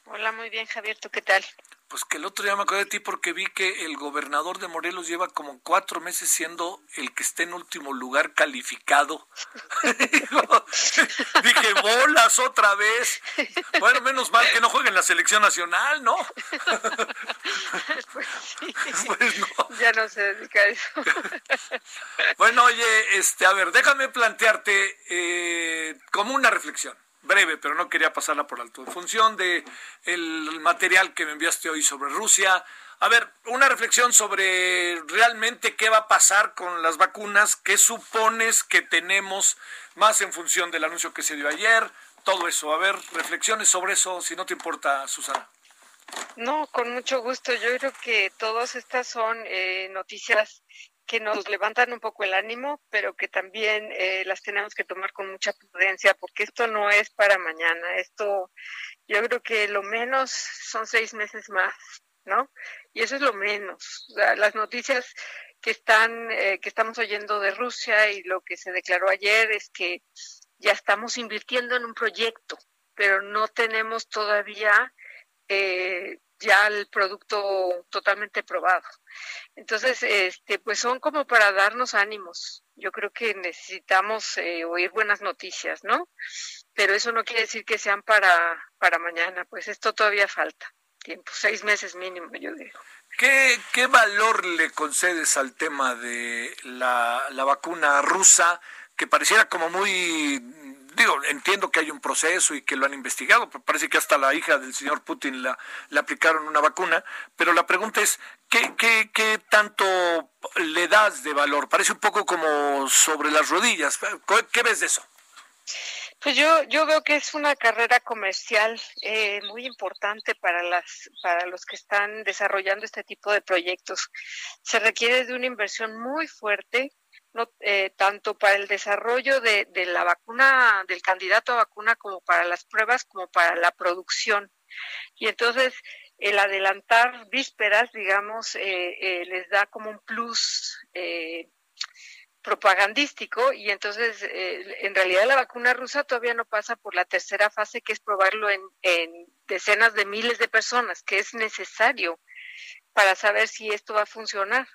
Hola, muy bien, Javier, ¿tú qué tal? Pues que el otro día me acordé de ti porque vi que el gobernador de Morelos lleva como cuatro meses siendo el que esté en último lugar calificado. Dije, bolas otra vez. Bueno, menos mal que no juegue en la selección nacional, ¿no? pues sí. Pues no. Ya no se dedica a eso. bueno, oye, este, a ver, déjame plantearte eh, como una reflexión breve, pero no quería pasarla por alto. En función de el material que me enviaste hoy sobre Rusia, a ver, una reflexión sobre realmente qué va a pasar con las vacunas, qué supones que tenemos más en función del anuncio que se dio ayer, todo eso. A ver, reflexiones sobre eso, si no te importa, Susana. No, con mucho gusto. Yo creo que todas estas son eh, noticias que nos levantan un poco el ánimo, pero que también eh, las tenemos que tomar con mucha prudencia, porque esto no es para mañana. Esto, yo creo que lo menos son seis meses más, ¿no? Y eso es lo menos. las noticias que están, eh, que estamos oyendo de Rusia y lo que se declaró ayer es que ya estamos invirtiendo en un proyecto, pero no tenemos todavía eh, ya el producto totalmente probado. Entonces, este, pues son como para darnos ánimos. Yo creo que necesitamos eh, oír buenas noticias, ¿no? Pero eso no quiere decir que sean para, para mañana, pues esto todavía falta tiempo, seis meses mínimo, yo digo. ¿Qué, qué valor le concedes al tema de la, la vacuna rusa, que pareciera como muy digo, entiendo que hay un proceso y que lo han investigado, pero parece que hasta la hija del señor Putin la, le aplicaron una vacuna, pero la pregunta es, ¿qué, qué, qué tanto le das de valor? Parece un poco como sobre las rodillas. ¿Qué ves de eso? Pues yo, yo veo que es una carrera comercial eh, muy importante para, las, para los que están desarrollando este tipo de proyectos. Se requiere de una inversión muy fuerte no, eh, tanto para el desarrollo de, la vacuna, del candidato a vacuna, como para las pruebas, como para la producción. Y entonces, el adelantar vísperas, digamos, eh, eh, les da como un plus propagandístico y entonces en realidad la vacuna rusa todavía no pasa por la tercera fase que es probarlo en, en, decenas de miles de personas que es necesario para saber si esto va a funcionar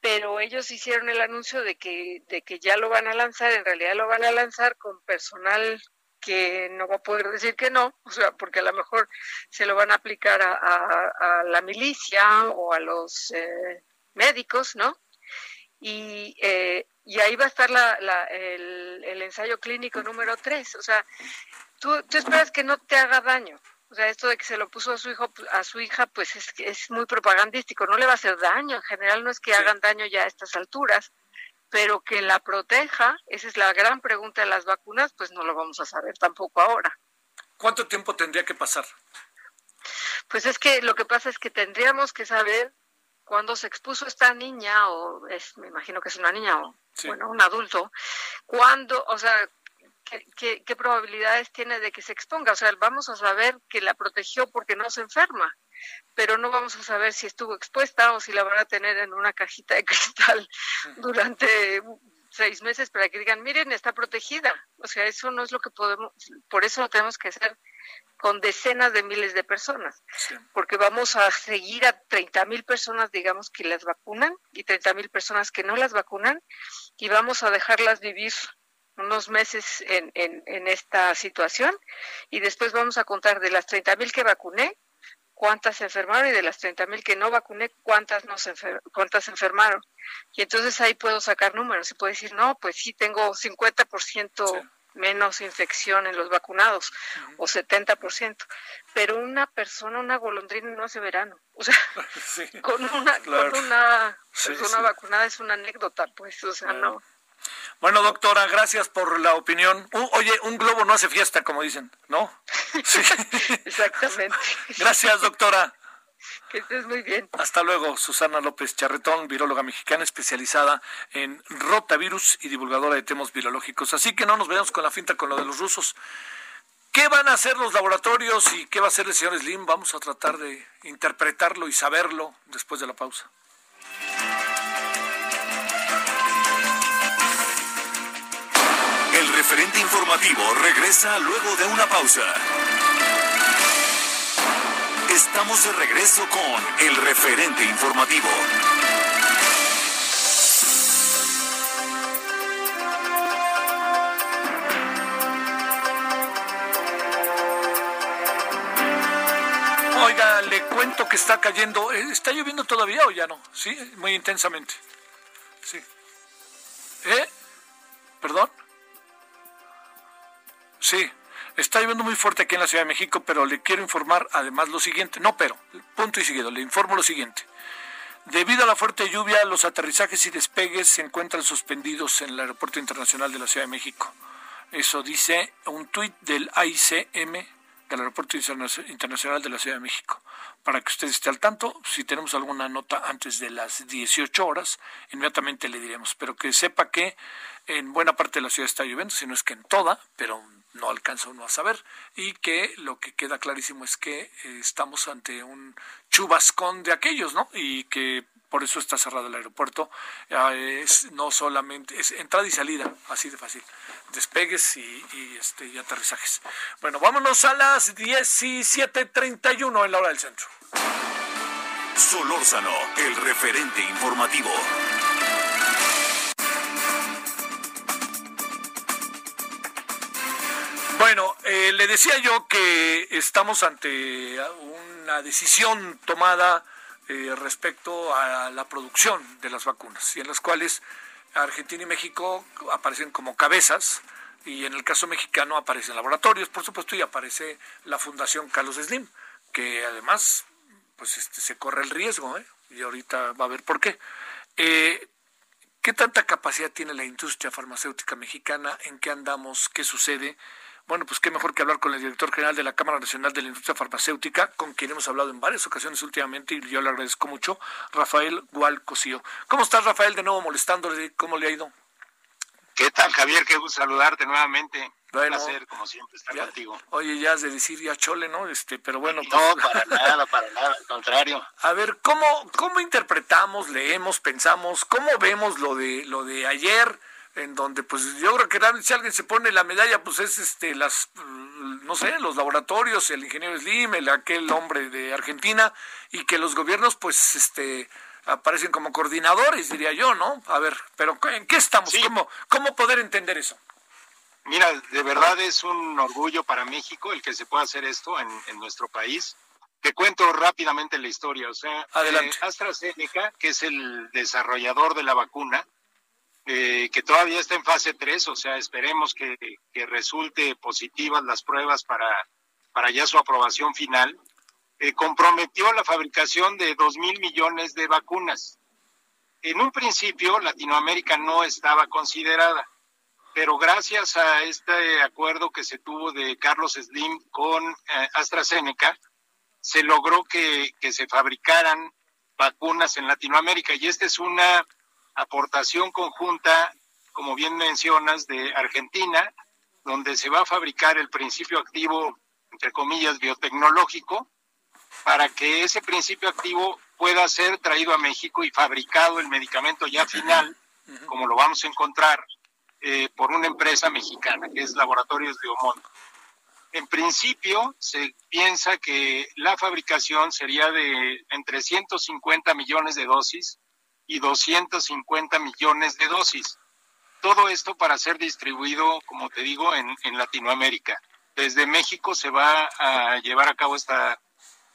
pero ellos hicieron el anuncio de que, de que ya lo van a lanzar, en realidad lo van a lanzar con personal que no va a poder decir que no, o sea, porque a lo mejor se lo van a aplicar a, la milicia o a los eh, médicos, ¿no? Y, eh, y ahí va a estar la, el, el, ensayo clínico número tres, o sea, tú, tú esperas que no te haga daño, o sea, esto de que se lo puso a su hijo, a su hija, pues es, es muy propagandístico. No le va a hacer daño. En general no es que hagan daño ya a estas alturas, pero que la proteja, esa es la gran pregunta de las vacunas, pues no lo vamos a saber tampoco ahora. ¿Cuánto tiempo tendría que pasar? Pues es que lo que pasa es que tendríamos que saber cuándo se expuso esta niña, o es, me imagino que es una niña, o bueno, un adulto, cuándo, o sea, ¿qué, probabilidades tiene de que se exponga? O sea, vamos a saber que la protegió porque no se enferma, pero no vamos a saber si estuvo expuesta o si la van a tener en una cajita de cristal durante seis meses para que digan, miren, está protegida. O sea, eso no es lo que podemos, por eso lo tenemos que hacer con decenas de miles de personas, porque vamos a seguir a 30 mil personas, digamos, que las vacunan y 30 mil personas que no las vacunan y vamos a dejarlas vivir unos meses en, en, esta situación y después vamos a contar de las 30 mil que vacuné, cuántas se enfermaron y de las 30 mil que no vacuné, cuántas, no se cuántas se enfermaron. Y entonces ahí puedo sacar números y puedo decir, no, pues sí tengo 50% menos infección en los vacunados, o 70%. Pero una persona, una golondrina no hace verano. O sea, con una, con una persona vacunada es una anécdota, pues, o sea, no. Bueno, doctora, gracias por la opinión. oye, un globo no hace fiesta, como dicen, ¿no? Sí. Exactamente. gracias, doctora. Que estés muy bien. Hasta luego, Susana López Charretón, viróloga mexicana especializada en rotavirus y divulgadora de temas biológicos. Así que no nos veamos con la finta con lo de los rusos. ¿Qué van a hacer los laboratorios y qué va a hacer el señor Slim? Vamos a tratar de interpretarlo y saberlo después de la pausa. Referente informativo regresa luego de una pausa. Estamos de regreso con el referente informativo. Oiga, le cuento que está cayendo. Eh, ¿Está lloviendo todavía o ya no? Sí, muy intensamente. Sí. ¿Eh? ¿Perdón? Sí. Está lloviendo muy fuerte aquí en la Ciudad de México, pero le quiero informar además lo siguiente. No, pero, punto y seguido, le informo lo siguiente. Debido a la fuerte lluvia, los aterrizajes y despegues se encuentran suspendidos en el Aeropuerto Internacional de la Ciudad de México. Eso dice un tuit del AICM, del Aeropuerto Internacional de la Ciudad de México. Para que usted esté al tanto, si tenemos alguna nota antes de las 18 horas, inmediatamente le diremos. Pero que sepa que en buena parte de la ciudad está lloviendo, si no es que en toda, pero no alcanza uno a saber y que lo que queda clarísimo es que eh, estamos ante un chubascón de aquellos, ¿no? Y que por eso está cerrado el aeropuerto. es no solamente, es entrada y salida, así de fácil. Despegues y, este, y aterrizajes. Bueno, vámonos a las 17.31 en la hora del centro. Solórzano, el referente informativo. Bueno, eh, le decía yo que estamos ante una decisión tomada eh, respecto a la producción de las vacunas y en las cuales Argentina y México aparecen como cabezas y en el caso mexicano aparecen laboratorios, por supuesto, y aparece la Fundación Carlos Slim, que además pues este, se corre el riesgo, ¿eh? y ahorita va a ver por qué. ¿Qué tanta capacidad tiene la industria farmacéutica mexicana? ¿En qué andamos? ¿Qué sucede? Bueno, pues qué mejor que hablar con el director general de la Cámara Nacional de la Industria Farmacéutica, con quien hemos hablado en varias ocasiones últimamente y yo le agradezco mucho, Rafael Gualcosío. ¿Cómo estás, Rafael? De nuevo molestándole, ¿cómo le ha ido? ¿Qué tal, Javier? Qué gusto saludarte nuevamente. Un placer, como siempre, estar contigo. Oye, ya has de decir ya chole, ¿no? Este, pero bueno. No, pues, para nada, para nada, al contrario. A ver, ¿cómo, cómo interpretamos, leemos, pensamos, cómo vemos lo de, lo de ayer? En donde pues yo creo que si alguien se pone la medalla pues es este las no sé los laboratorios el ingeniero Slim el aquel hombre de Argentina y que los gobiernos pues este aparecen como coordinadores diría yo no a ver pero en qué estamos cómo cómo poder entender eso mira de verdad es un orgullo para México el que se pueda hacer esto en, en nuestro país. Te cuento rápidamente la historia o sea eh, AstraZeneca que es el desarrollador de la vacuna eh, que todavía está en fase 3, o sea, esperemos que, resulte positivas las pruebas para, para ya su aprobación final, eh, comprometió la fabricación de 2 mil millones de vacunas. En un principio, Latinoamérica no estaba considerada, pero gracias a este acuerdo que se tuvo de Carlos Slim con eh, AstraZeneca, se logró que, que se fabricaran vacunas en Latinoamérica y esta es una aportación conjunta, como bien mencionas, de Argentina, donde se va a fabricar el principio activo, entre comillas, biotecnológico, para que ese principio activo pueda ser traído a México y fabricado el medicamento ya final, como lo vamos a encontrar, eh, por una empresa mexicana, que es Laboratorios de Omont. En principio, se piensa que la fabricación sería de entre 150 millones de dosis y 250 millones de dosis. Todo esto para ser distribuido, como te digo, en, en Latinoamérica. Desde México se va a llevar a cabo esta,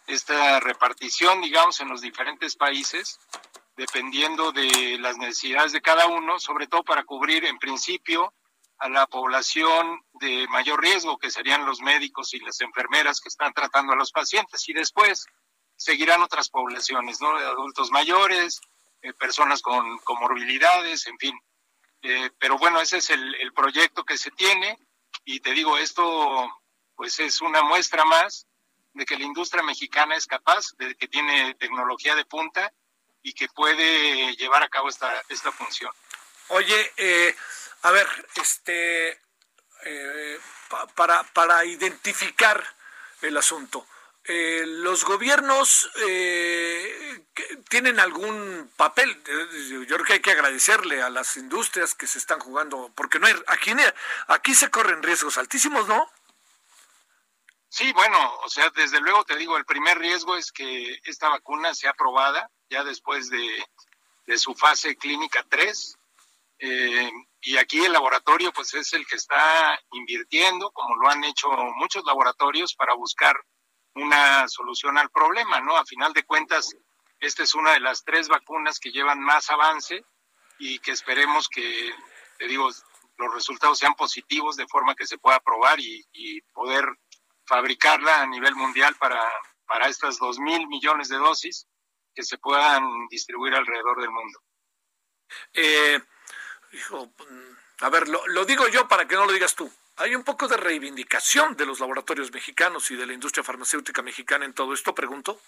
esta repartición, digamos, en los diferentes países, dependiendo de las necesidades de cada uno, sobre todo para cubrir, en principio, a la población de mayor riesgo, que serían los médicos y las enfermeras que están tratando a los pacientes, y después seguirán otras poblaciones, ¿no? De adultos mayores, eh, personas con comorbilidades, en fin. Eh, pero bueno, ese es el, proyecto que se tiene y te digo, esto pues es una muestra más de que la industria mexicana es capaz, de que tiene tecnología de punta y que puede llevar a cabo esta, esta función. Oye, eh, a ver, este, para, para identificar el asunto, eh, ¿los gobiernos eh, tienen algún papel? Yo creo que hay que agradecerle a las industrias que se están jugando, porque no hay, aquí, aquí se corren riesgos altísimos, ¿no? Sí, bueno, o sea, desde luego te digo, el primer riesgo es que esta vacuna sea aprobada ya después de, de su fase clínica 3. Eh, y aquí el laboratorio pues es el que está invirtiendo, como lo han hecho muchos laboratorios, para buscar una solución al problema, ¿no? A final de cuentas, esta es una de las tres vacunas que llevan más avance y que esperemos que, te digo, los resultados sean positivos de forma que se pueda probar y, poder fabricarla a nivel mundial para, para estas dos mil millones de dosis que se puedan distribuir alrededor del mundo. Eh, hijo, a ver, lo, lo digo yo para que no lo digas tú hay un poco de reivindicación de los laboratorios mexicanos y de la industria farmacéutica mexicana en todo esto, pregunto.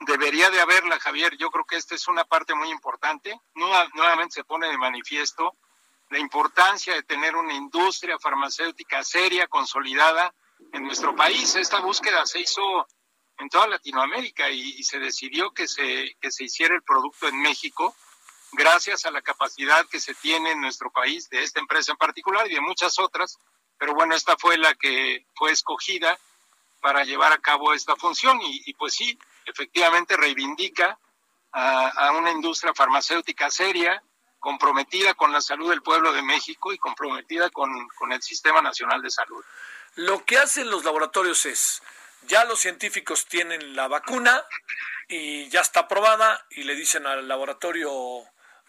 Debería de haberla, Javier. Yo creo que esta es una parte muy importante. Nuevamente se pone de manifiesto la importancia de tener una industria farmacéutica seria, consolidada en nuestro país. Esta búsqueda se hizo en toda Latinoamérica y, y se decidió que se, que se hiciera el producto en México gracias a la capacidad que se tiene en nuestro país de esta empresa en particular y de muchas otras pero bueno, esta fue la que fue escogida para llevar a cabo esta función y, pues sí, efectivamente reivindica a, una industria farmacéutica seria, comprometida con la salud del pueblo de México y comprometida con, con el Sistema Nacional de Salud. Lo que hacen los laboratorios es, ya los científicos tienen la vacuna y ya está aprobada y le dicen al laboratorio,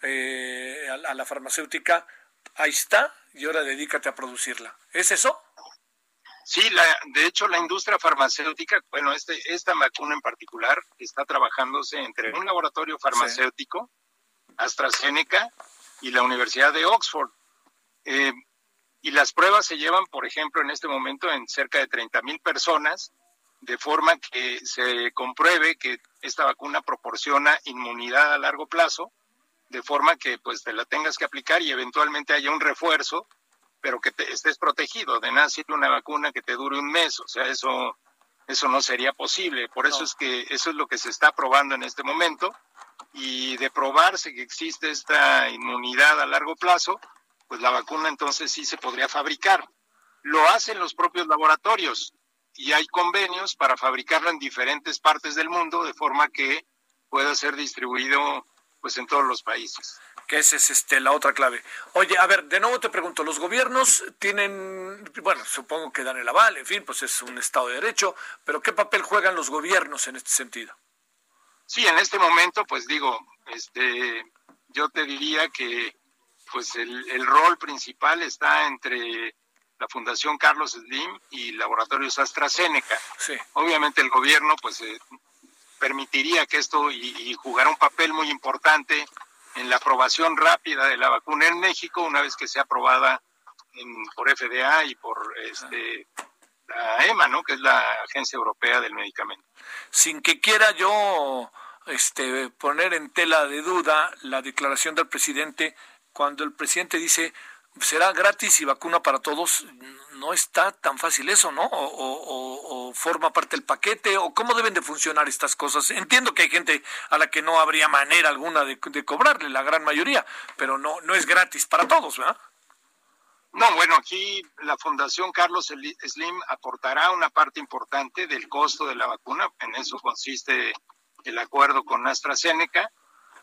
eh, a, la farmacéutica, ahí está, y ahora dedícate a producirla. ¿Es eso? Sí, la, de hecho la industria farmacéutica, bueno, este, esta vacuna en particular está trabajándose entre un laboratorio farmacéutico, AstraZeneca, y la Universidad de Oxford. Eh, y las pruebas se llevan, por ejemplo, en este momento en cerca de 30 mil personas, de forma que se compruebe que esta vacuna proporciona inmunidad a largo plazo de forma que pues te la tengas que aplicar y eventualmente haya un refuerzo, pero que te estés protegido. De nada sirve una vacuna que te dure un mes, o sea, eso eso no sería posible. Por eso es que eso es lo que se está probando en este momento y de probarse que existe esta inmunidad a largo plazo, pues la vacuna entonces sí se podría fabricar. Lo hacen los propios laboratorios y hay convenios para fabricarlo en diferentes partes del mundo de forma que pueda ser distribuido pues en todos los países. Que esa es este, la otra clave. Oye, a ver, de nuevo te pregunto, ¿los gobiernos tienen, bueno, supongo que dan el aval, en fin, pues es un Estado de Derecho, pero ¿qué papel juegan los gobiernos en este sentido? Sí, en este momento, pues digo, este, yo te diría que pues el, el rol principal está entre la Fundación Carlos Slim y Laboratorios AstraZeneca. Sí. Obviamente el gobierno pues eh, permitiría que esto y, jugar un papel muy importante en la aprobación rápida de la vacuna en México una vez que sea aprobada por FDA y por este la EMA, ¿no? que es la Agencia Europea del Medicamento. Sin que quiera yo este poner en tela de duda la declaración del presidente cuando el presidente dice será gratis y vacuna para todos, no está tan fácil eso, ¿no? O, forma parte del paquete, o cómo deben de funcionar estas cosas. Entiendo que hay gente a la que no habría manera alguna de, cobrarle, la gran mayoría, pero no, no es gratis para todos, ¿verdad? No, bueno, aquí la Fundación Carlos Slim aportará una parte importante del costo de la vacuna, en eso consiste el acuerdo con AstraZeneca,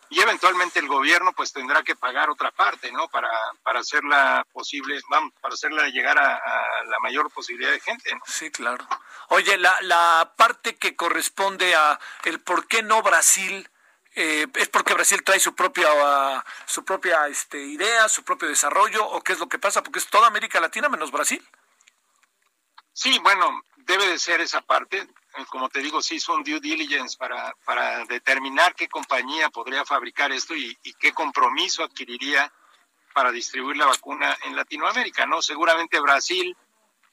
y eventualmente el gobierno pues tendrá que pagar otra parte, ¿no? Para, para hacerla posible, vamos, para hacerla llegar a, la mayor posibilidad de gente, Sí, claro. Oye, la, la parte que corresponde a el por qué no Brasil eh, es porque Brasil trae su propia su propia este, idea, su propio desarrollo o qué es lo que pasa, porque es toda América Latina menos Brasil. Sí, bueno, debe de ser esa parte. Eh, como te digo, se hizo un due diligence para, para determinar qué compañía podría fabricar esto y, y qué compromiso adquiriría para distribuir la vacuna en Latinoamérica, ¿no? Seguramente Brasil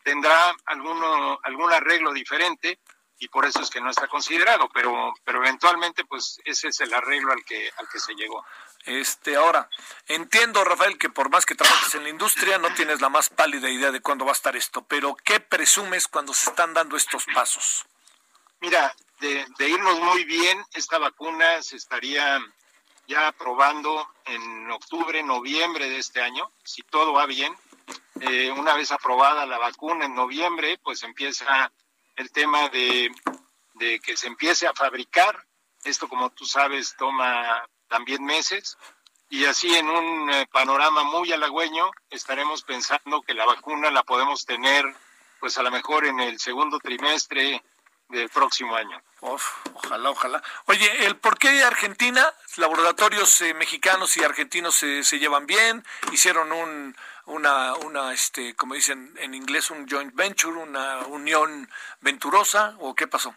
tendrá alguno, algún arreglo diferente y por eso es que no está considerado, pero, pero eventualmente pues ese es el arreglo al que, al que se llegó. Este, ahora, entiendo, Rafael, que por más que trabajes en la industria, no tienes la más pálida idea de cuándo va a estar esto, pero ¿qué presumes cuando se están dando estos pasos? Mira, de, de irnos muy bien, esta vacuna se estaría ya probando en octubre, noviembre de este año, si todo va bien. Eh, una vez aprobada la vacuna en noviembre, pues empieza el tema de, de que se empiece a fabricar. Esto, como tú sabes, toma también meses. Y así en un eh, panorama muy halagüeño, estaremos pensando que la vacuna la podemos tener, pues a lo mejor en el segundo trimestre del próximo año. Ojalá, ojalá. Oye, ¿el por qué Argentina? Laboratorios eh, mexicanos y argentinos se, se llevan bien, hicieron un, una, una, este, como dicen en inglés, un joint venture, una unión venturosa, o qué pasó?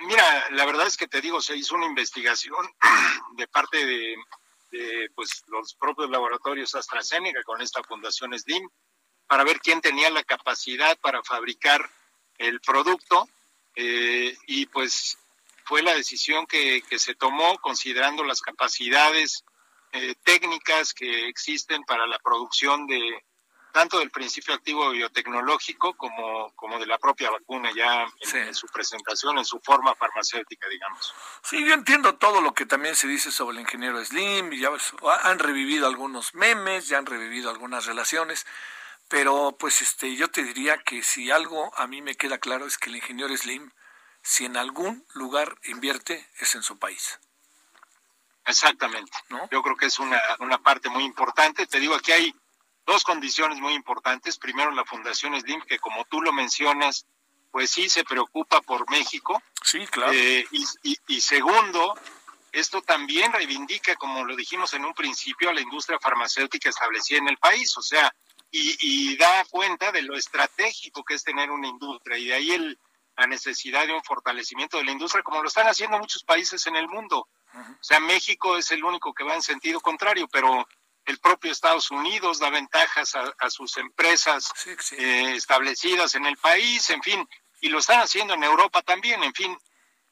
Mira, la verdad es que te digo, se hizo una investigación de parte de, de pues, los propios laboratorios AstraZeneca con esta fundación SDIM para ver quién tenía la capacidad para fabricar el producto eh, y pues fue la decisión que, que, se tomó considerando las capacidades eh, técnicas que existen para la producción de tanto del principio activo biotecnológico como, como de la propia vacuna ya en, su presentación, en su forma farmacéutica, digamos. Sí, yo entiendo todo lo que también se dice sobre el ingeniero Slim, y ya han revivido algunos memes, ya han revivido algunas relaciones, pero pues este, yo te diría que si algo a mí me queda claro es que el ingeniero Slim, si en algún lugar invierte, es en su país. Exactamente. ¿No? Yo creo que es una, una parte muy importante. Te digo, aquí hay dos condiciones muy importantes. Primero, la Fundación Slim, que como tú lo mencionas, pues sí se preocupa por México. Sí, claro. Eh, y, y, y, segundo, esto también reivindica, como lo dijimos en un principio, a la industria farmacéutica establecida en el país. O sea, y, da cuenta de lo estratégico que es tener una industria y de ahí el, la necesidad de un fortalecimiento de la industria, como lo están haciendo muchos países en el mundo. O sea, México es el único que va en sentido contrario, pero el propio Estados Unidos da ventajas a, a sus empresas sí, sí. Eh, establecidas en el país, en fin, y lo están haciendo en Europa también, en fin.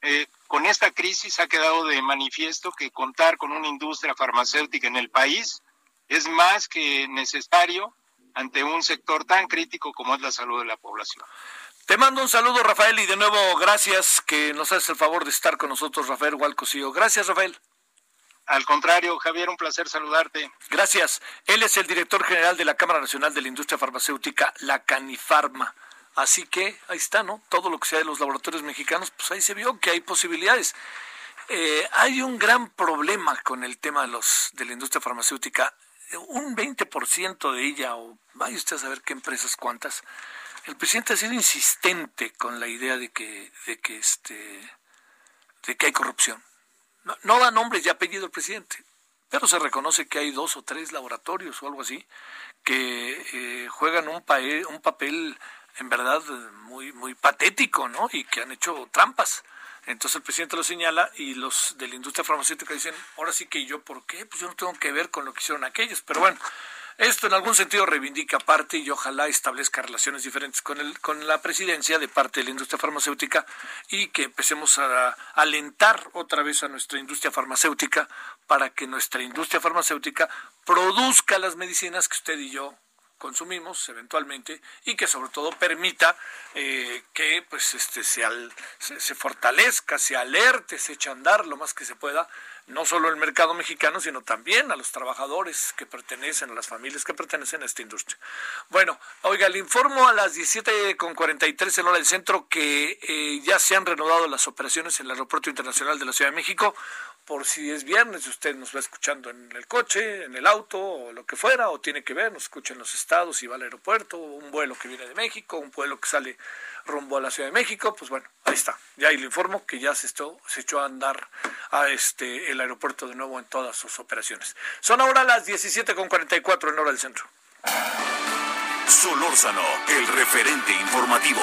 Eh, con esta crisis ha quedado de manifiesto que contar con una industria farmacéutica en el país es más que necesario ante un sector tan crítico como es la salud de la población. Te mando un saludo, Rafael, y de nuevo gracias que nos haces el favor de estar con nosotros, Rafael Hualcosío. Gracias, Rafael. Al contrario, Javier, un placer saludarte. Gracias. Él es el director general de la Cámara Nacional de la Industria Farmacéutica, la Canifarma. Así que ahí está, ¿no? Todo lo que sea de los laboratorios mexicanos, pues ahí se vio que hay posibilidades. Eh, hay un gran problema con el tema de, los, de la industria farmacéutica un 20% de ella, o vaya usted a saber qué empresas cuántas, el presidente ha sido insistente con la idea de que, de que este de que hay corrupción. No, no da nombres y apellido el presidente, pero se reconoce que hay dos o tres laboratorios o algo así que eh, juegan un, pa un papel en verdad muy muy patético, ¿no? Y que han hecho trampas. Entonces el presidente lo señala y los de la industria farmacéutica dicen, ahora sí que yo, ¿por qué? Pues yo no tengo que ver con lo que hicieron aquellos. Pero bueno, esto en algún sentido reivindica parte y ojalá establezca relaciones diferentes con, el, con la presidencia de parte de la industria farmacéutica y que empecemos a alentar otra vez a nuestra industria farmacéutica para que nuestra industria farmacéutica produzca las medicinas que usted y yo consumimos eventualmente y que sobre todo permita eh, que pues este se, al, se, se, fortalezca, se alerte, se eche a andar lo más que se pueda, no solo el mercado mexicano, sino también a los trabajadores que pertenecen, a las familias que pertenecen a esta industria. Bueno, oiga, le informo a las 17.43 en hora del centro que eh, ya se han reanudado las operaciones en el Aeropuerto Internacional de la Ciudad de México. Por si es viernes, usted nos va escuchando en el coche, en el auto o lo que fuera, o tiene que ver, nos escucha en los estados y va al aeropuerto, un vuelo que viene de México, un vuelo que sale rumbo a la Ciudad de México, pues bueno, ahí está. Ya ahí le informo que ya se, se echó a andar a este el aeropuerto de nuevo en todas sus operaciones. Son ahora las 17.44 en hora del centro. Solórzano, el referente informativo.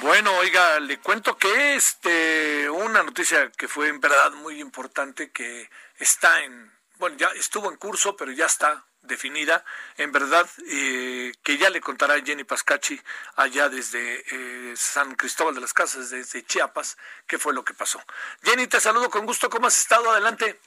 Bueno, oiga, le cuento que este una noticia que fue en verdad muy importante que está en bueno, ya estuvo en curso, pero ya está definida, en verdad, eh, que ya le contará Jenny Pascachi allá desde eh, San Cristóbal de las Casas, desde Chiapas, qué fue lo que pasó. Jenny, te saludo con gusto, ¿cómo has estado? Adelante.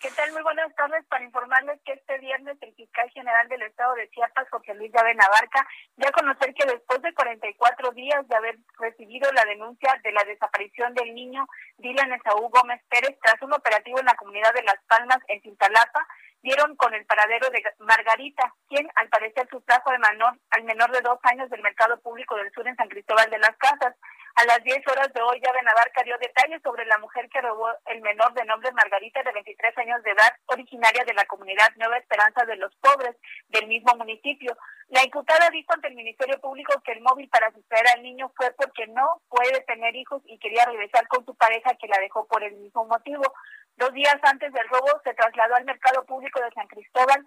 ¿Qué tal? Muy buenas tardes para informarles que este viernes el fiscal general del estado de Chiapas, José Luis Llave Navarca, ya conocer que después de 44 días de haber recibido la denuncia de la desaparición del niño Dylan Esaú Gómez Pérez tras un operativo en la comunidad de Las Palmas, en Cintalapa, dieron con el paradero de Margarita, quien al parecer sustrajo de menor, al menor de dos años del mercado público del sur en San Cristóbal de las Casas. A las 10 horas de hoy, ya Benavarca dio detalles sobre la mujer que robó el menor de nombre Margarita, de 23 años de edad, originaria de la comunidad Nueva Esperanza de los Pobres, del mismo municipio. La imputada dijo ante el Ministerio Público que el móvil para sustraer al niño fue porque no puede tener hijos y quería regresar con su pareja que la dejó por el mismo motivo. Dos días antes del robo se trasladó al mercado público de San Cristóbal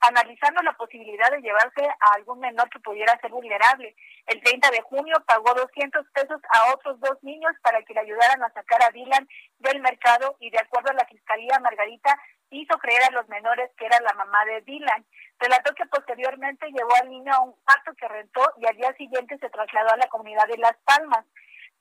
analizando la posibilidad de llevarse a algún menor que pudiera ser vulnerable. El 30 de junio pagó 200 pesos a otros dos niños para que le ayudaran a sacar a Dylan del mercado y de acuerdo a la Fiscalía Margarita hizo creer a los menores que era la mamá de Dylan. Relató que posteriormente llevó al niño a un cuarto que rentó y al día siguiente se trasladó a la comunidad de Las Palmas.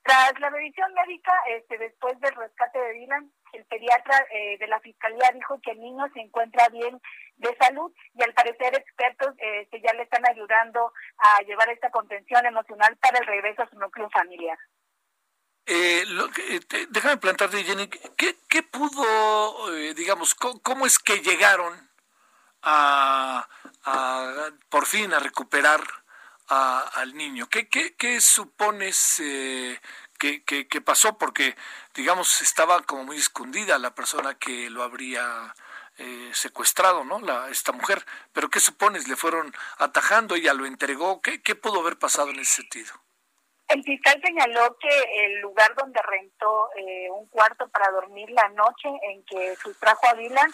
Tras la revisión médica, este, después del rescate de Dylan, el pediatra eh, de la fiscalía dijo que el niño se encuentra bien de salud y al parecer expertos eh, que ya le están ayudando a llevar esta contención emocional para el regreso a su núcleo familiar. Eh, lo que, déjame plantarte, Jenny, ¿qué, pudo, digamos, cómo, es que llegaron a, a, por fin a recuperar al niño? ¿Qué, qué, qué supones eh, que, que, pasó? Porque, digamos, estaba como muy escondida la persona que lo habría eh, secuestrado, ¿no? La, esta mujer. Pero ¿qué supones? ¿Le fueron atajando? ¿Ella lo entregó? ¿Qué, qué pudo haber pasado en ese sentido? El fiscal señaló que el lugar donde rentó eh, un cuarto para dormir la noche en que sustrajo a Dylan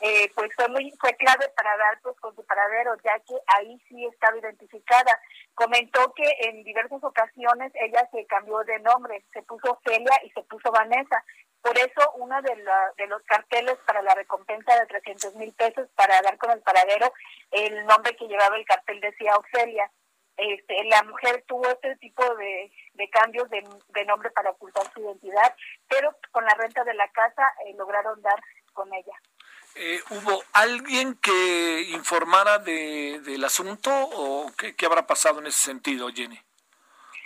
eh, pues fue muy fue clave para dar pues con su paradero ya que ahí sí estaba identificada. Comentó que en diversas ocasiones ella se cambió de nombre se puso Celia y se puso Vanessa. Por eso uno de, de los carteles para la recompensa de 300 mil pesos para dar con el paradero el nombre que llevaba el cartel decía Ofelia este, la mujer tuvo este tipo de, cambios de, de, nombre para ocultar su identidad, pero con la renta de la casa eh, lograron dar con ella. Eh, ¿Hubo alguien que informara de, del asunto o qué, qué, habrá pasado en ese sentido, Jenny?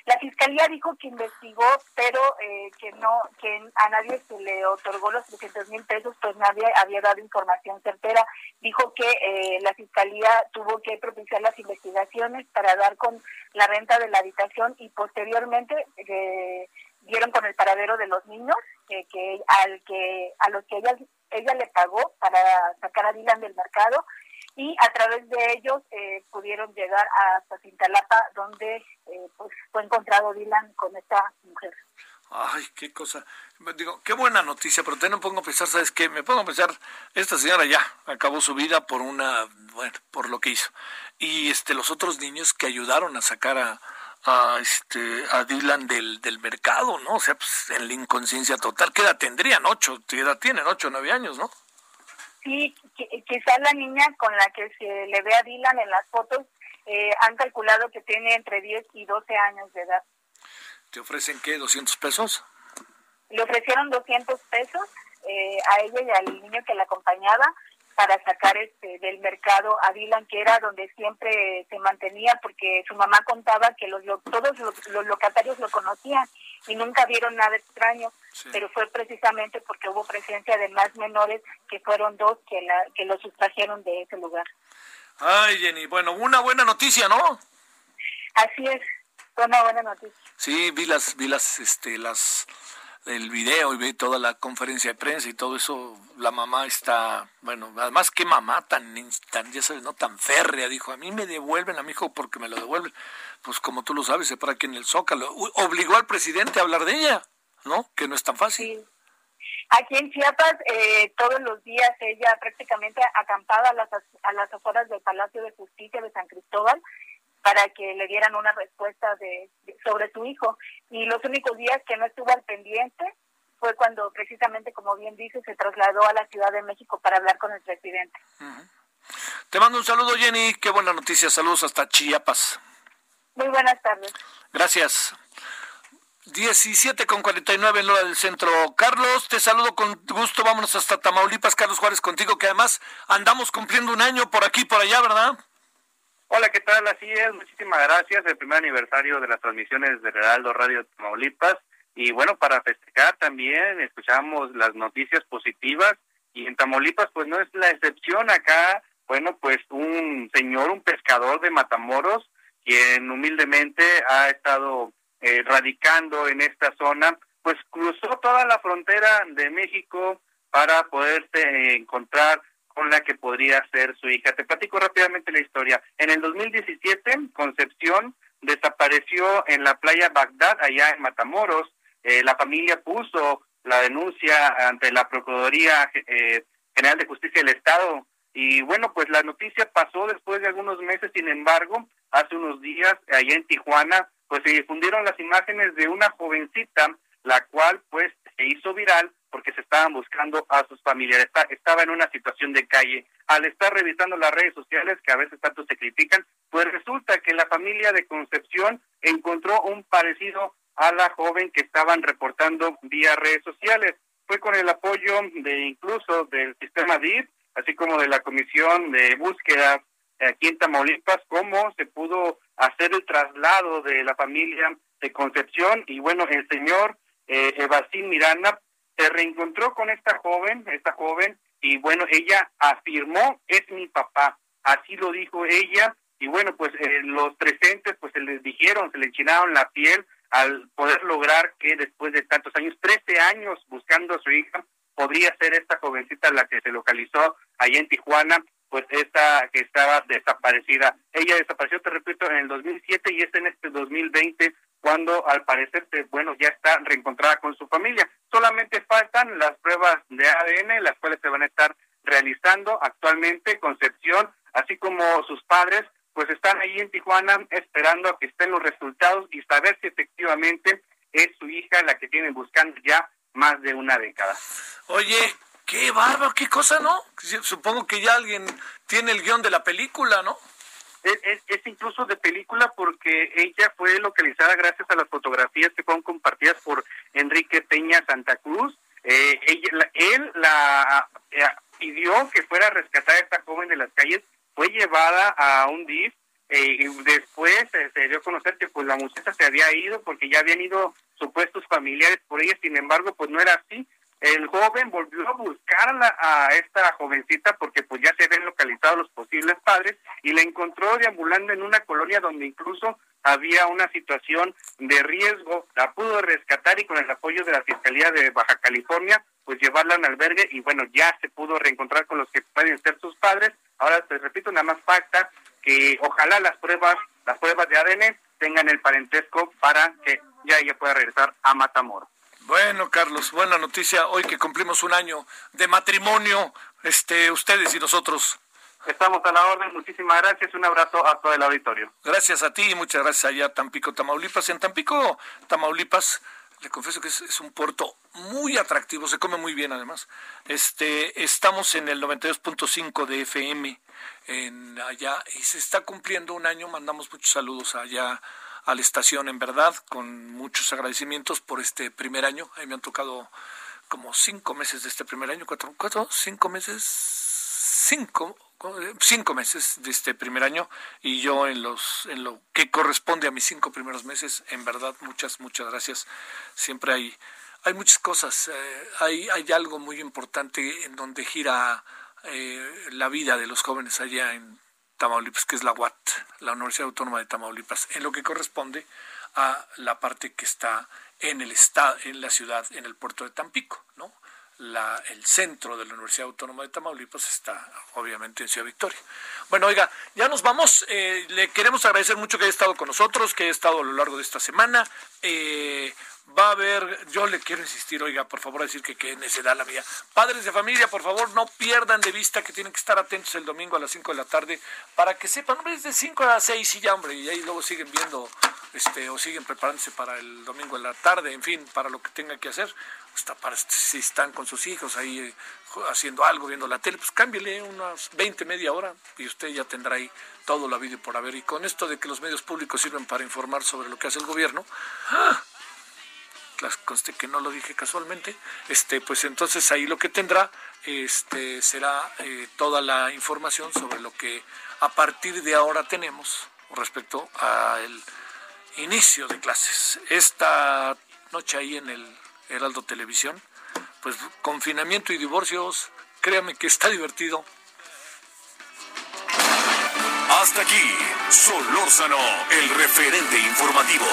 La fiscalía dijo que investigó, pero eh, que no, que a nadie se le otorgó los 300 mil pesos, pues nadie había dado información certera. Dijo que eh, la fiscalía tuvo que propiciar las investigaciones para dar con la renta de la habitación y posteriormente dieron con el paradero de los niños, que al que a los que ella ella le pagó para sacar a Dylan del mercado y a través de ellos eh, pudieron llegar hasta Cintalapa donde eh, pues fue encontrado Dylan con esta mujer. Ay, qué cosa. Digo, qué buena noticia, pero te no pongo a pensar, ¿sabes qué? Me pongo a pensar, esta señora ya acabó su vida por una, bueno, por lo que hizo. Y este los otros niños que ayudaron a sacar a, a este a Dylan del, del mercado, ¿no? O sea, pues en la inconsciencia total. ¿Qué edad tendrían? Ocho, ¿qué edad tienen? Ocho, nueve años, ¿no? Sí, quizás la niña con la que se le ve a Dylan en las fotos eh, han calculado que tiene entre 10 y 12 años de edad. ¿Te ofrecen qué? ¿200 pesos? Le ofrecieron 200 pesos eh, a ella y al niño que la acompañaba para sacar este del mercado a Dylan, que era donde siempre se mantenía, porque su mamá contaba que los, todos los, locatarios lo conocían y nunca vieron nada extraño, pero fue precisamente porque hubo presencia de más menores, que fueron dos que, la, que lo sustrajeron de ese lugar. Ay, Jenny, bueno, una buena noticia, ¿no? Así es. Fue una buena noticia. Sí, vi las, vi las, este, las, el video y vi toda la conferencia de prensa y todo eso. La mamá está, bueno, además qué mamá tan, tan ya sabes, no tan férrea, dijo, a mí me devuelven a mi hijo porque me lo devuelven. Pues como tú lo sabes, se para aquí en el Zócalo. Obligó al presidente a hablar de ella, ¿no? Que no es tan fácil. Aquí en Chiapas, eh, todos los días ella prácticamente acampada a las, a las afueras del Palacio de Justicia de San Cristóbal para que le dieran una respuesta de, sobre su hijo. Y los únicos días que no estuvo al pendiente fue cuando precisamente, como bien dice, se trasladó a la Ciudad de México para hablar con el presidente. Te mando un saludo, Jenny. Qué buena noticia. Saludos hasta Chiapas. Muy buenas tardes. Gracias. 17 con 49 en Lora del Centro. Carlos, te saludo con gusto. Vámonos hasta Tamaulipas. Carlos Juárez contigo, que además andamos cumpliendo un año por aquí por allá, ¿verdad? Hola, ¿qué tal? Así es, muchísimas gracias. El primer aniversario de las transmisiones de Heraldo Radio Tamaulipas. Y bueno, para festejar también escuchamos las noticias positivas. Y en Tamaulipas, pues no es la excepción. Acá, bueno, pues un señor, un pescador de Matamoros, quien humildemente ha estado eh, radicando en esta zona, pues cruzó toda la frontera de México para poderse encontrar con la que podría ser su hija. Te platico rápidamente la historia. En el 2017, Concepción desapareció en la playa Bagdad, allá en Matamoros. Eh, la familia puso la denuncia ante la Procuraduría eh, General de Justicia del Estado. Y bueno, pues la noticia pasó después de algunos meses, sin embargo, hace unos días, allá en Tijuana, pues se difundieron las imágenes de una jovencita, la cual pues se hizo viral porque se estaban buscando a sus familiares. Estaba en una situación de calle. Al estar revisando las redes sociales, que a veces tanto se critican, pues resulta que la familia de Concepción encontró un parecido a la joven que estaban reportando vía redes sociales. Fue con el apoyo de incluso del sistema DIR, así como de la Comisión de Búsqueda aquí en Tamaulipas, cómo se pudo hacer el traslado de la familia de Concepción y bueno, el señor eh, Evacín Miranda se reencontró con esta joven, esta joven, y bueno, ella afirmó, es mi papá, así lo dijo ella, y bueno, pues eh, los presentes pues se les dijeron, se le enchinaron la piel al poder lograr que después de tantos años, 13 años buscando a su hija, podría ser esta jovencita la que se localizó allá en Tijuana, pues esta que estaba desaparecida. Ella desapareció, te repito, en el 2007 y es en este 2020 cuando al parecer, bueno, ya está reencontrada con su familia. Solamente faltan las pruebas de ADN, las cuales se van a estar realizando actualmente. Concepción, así como sus padres, pues están ahí en Tijuana esperando a que estén los resultados y saber si efectivamente es su hija la que tienen buscando ya más de una década. Oye, qué bárbaro, qué cosa, ¿no? Supongo que ya alguien tiene el guion de la película, ¿no? Es, incluso de película porque ella fue localizada gracias a las fotografías que fueron compartidas por Enrique Peña Santa Cruz. Eh, ella, él la eh, pidió que fuera rescatada a esta joven de las calles, fue llevada a un DIF eh, y después se dio a conocer que pues la muchacha se había ido porque ya habían ido supuestos familiares por ella, sin embargo pues no era así, el joven volvió a buscarla a esta jovencita porque pues ya se habían localizado los posibles padres y la encontró deambulando en una colonia donde incluso había una situación de riesgo, la pudo rescatar y con el apoyo de la Fiscalía de Baja California pues llevarla a un albergue y bueno ya se pudo reencontrar con los que pueden ser sus padres. Ahora te repito, nada más falta que ojalá las pruebas, las pruebas de ADN tengan el parentesco para que ya ella pueda regresar a Matamoros. Bueno, Carlos, buena noticia. Hoy que cumplimos un año de matrimonio, este, ustedes y nosotros. Estamos a la orden. Muchísimas gracias. Un abrazo a todo el auditorio. Gracias a ti y muchas gracias allá a Tampico, Tamaulipas. En Tampico, Tamaulipas, le confieso que es, un puerto muy atractivo, se come muy bien además. Este, estamos en el 92.5 de FM en allá y se está cumpliendo un año. Mandamos muchos saludos allá a la estación, en verdad, con muchos agradecimientos por este primer año. A mí me han tocado como cinco meses de este primer año, cuatro, cuatro, cinco meses, cinco, cinco meses de este primer año y yo en los en lo que corresponde a mis cinco primeros meses en verdad muchas muchas gracias siempre hay hay muchas cosas eh, hay hay algo muy importante en donde gira eh, la vida de los jóvenes allá en Tamaulipas, que es la UAT, la Universidad Autónoma de Tamaulipas, en lo que corresponde a la parte que está en el estado, en la ciudad, en el puerto de Tampico, ¿no? El centro de la Universidad Autónoma de Tamaulipas está obviamente en Ciudad Victoria. Bueno, oiga, ya nos vamos. Eh, le queremos agradecer mucho que haya estado con nosotros, que haya estado a lo largo de esta semana. Eh, va a haber, yo le quiero insistir, oiga, por favor, decir que qué necedad la mía. Padres de familia, por favor, no pierdan de vista que tienen que estar atentos el domingo a las 5 de la tarde para que sepan, hombre, es de 5 a las 6 y ya, hombre, y ahí luego siguen viendo este o siguen preparándose para el domingo en la tarde, en fin, para lo que tengan que hacer. Hasta para si están con sus hijos ahí eh, haciendo algo, viendo la tele, pues cámbiale unas 20, media hora y usted ya tendrá ahí todo la vídeo por haber. Y con esto de que los medios públicos sirven para informar sobre lo que hace el gobierno, ¡ah! Conste que no lo dije casualmente, este, pues entonces ahí lo que tendrá este, será eh, toda la información sobre lo que a partir de ahora tenemos respecto al inicio de clases. Esta noche ahí en el Heraldo Televisión, pues confinamiento y divorcios, créame que está divertido. Hasta aquí, Solórzano, el referente informativo.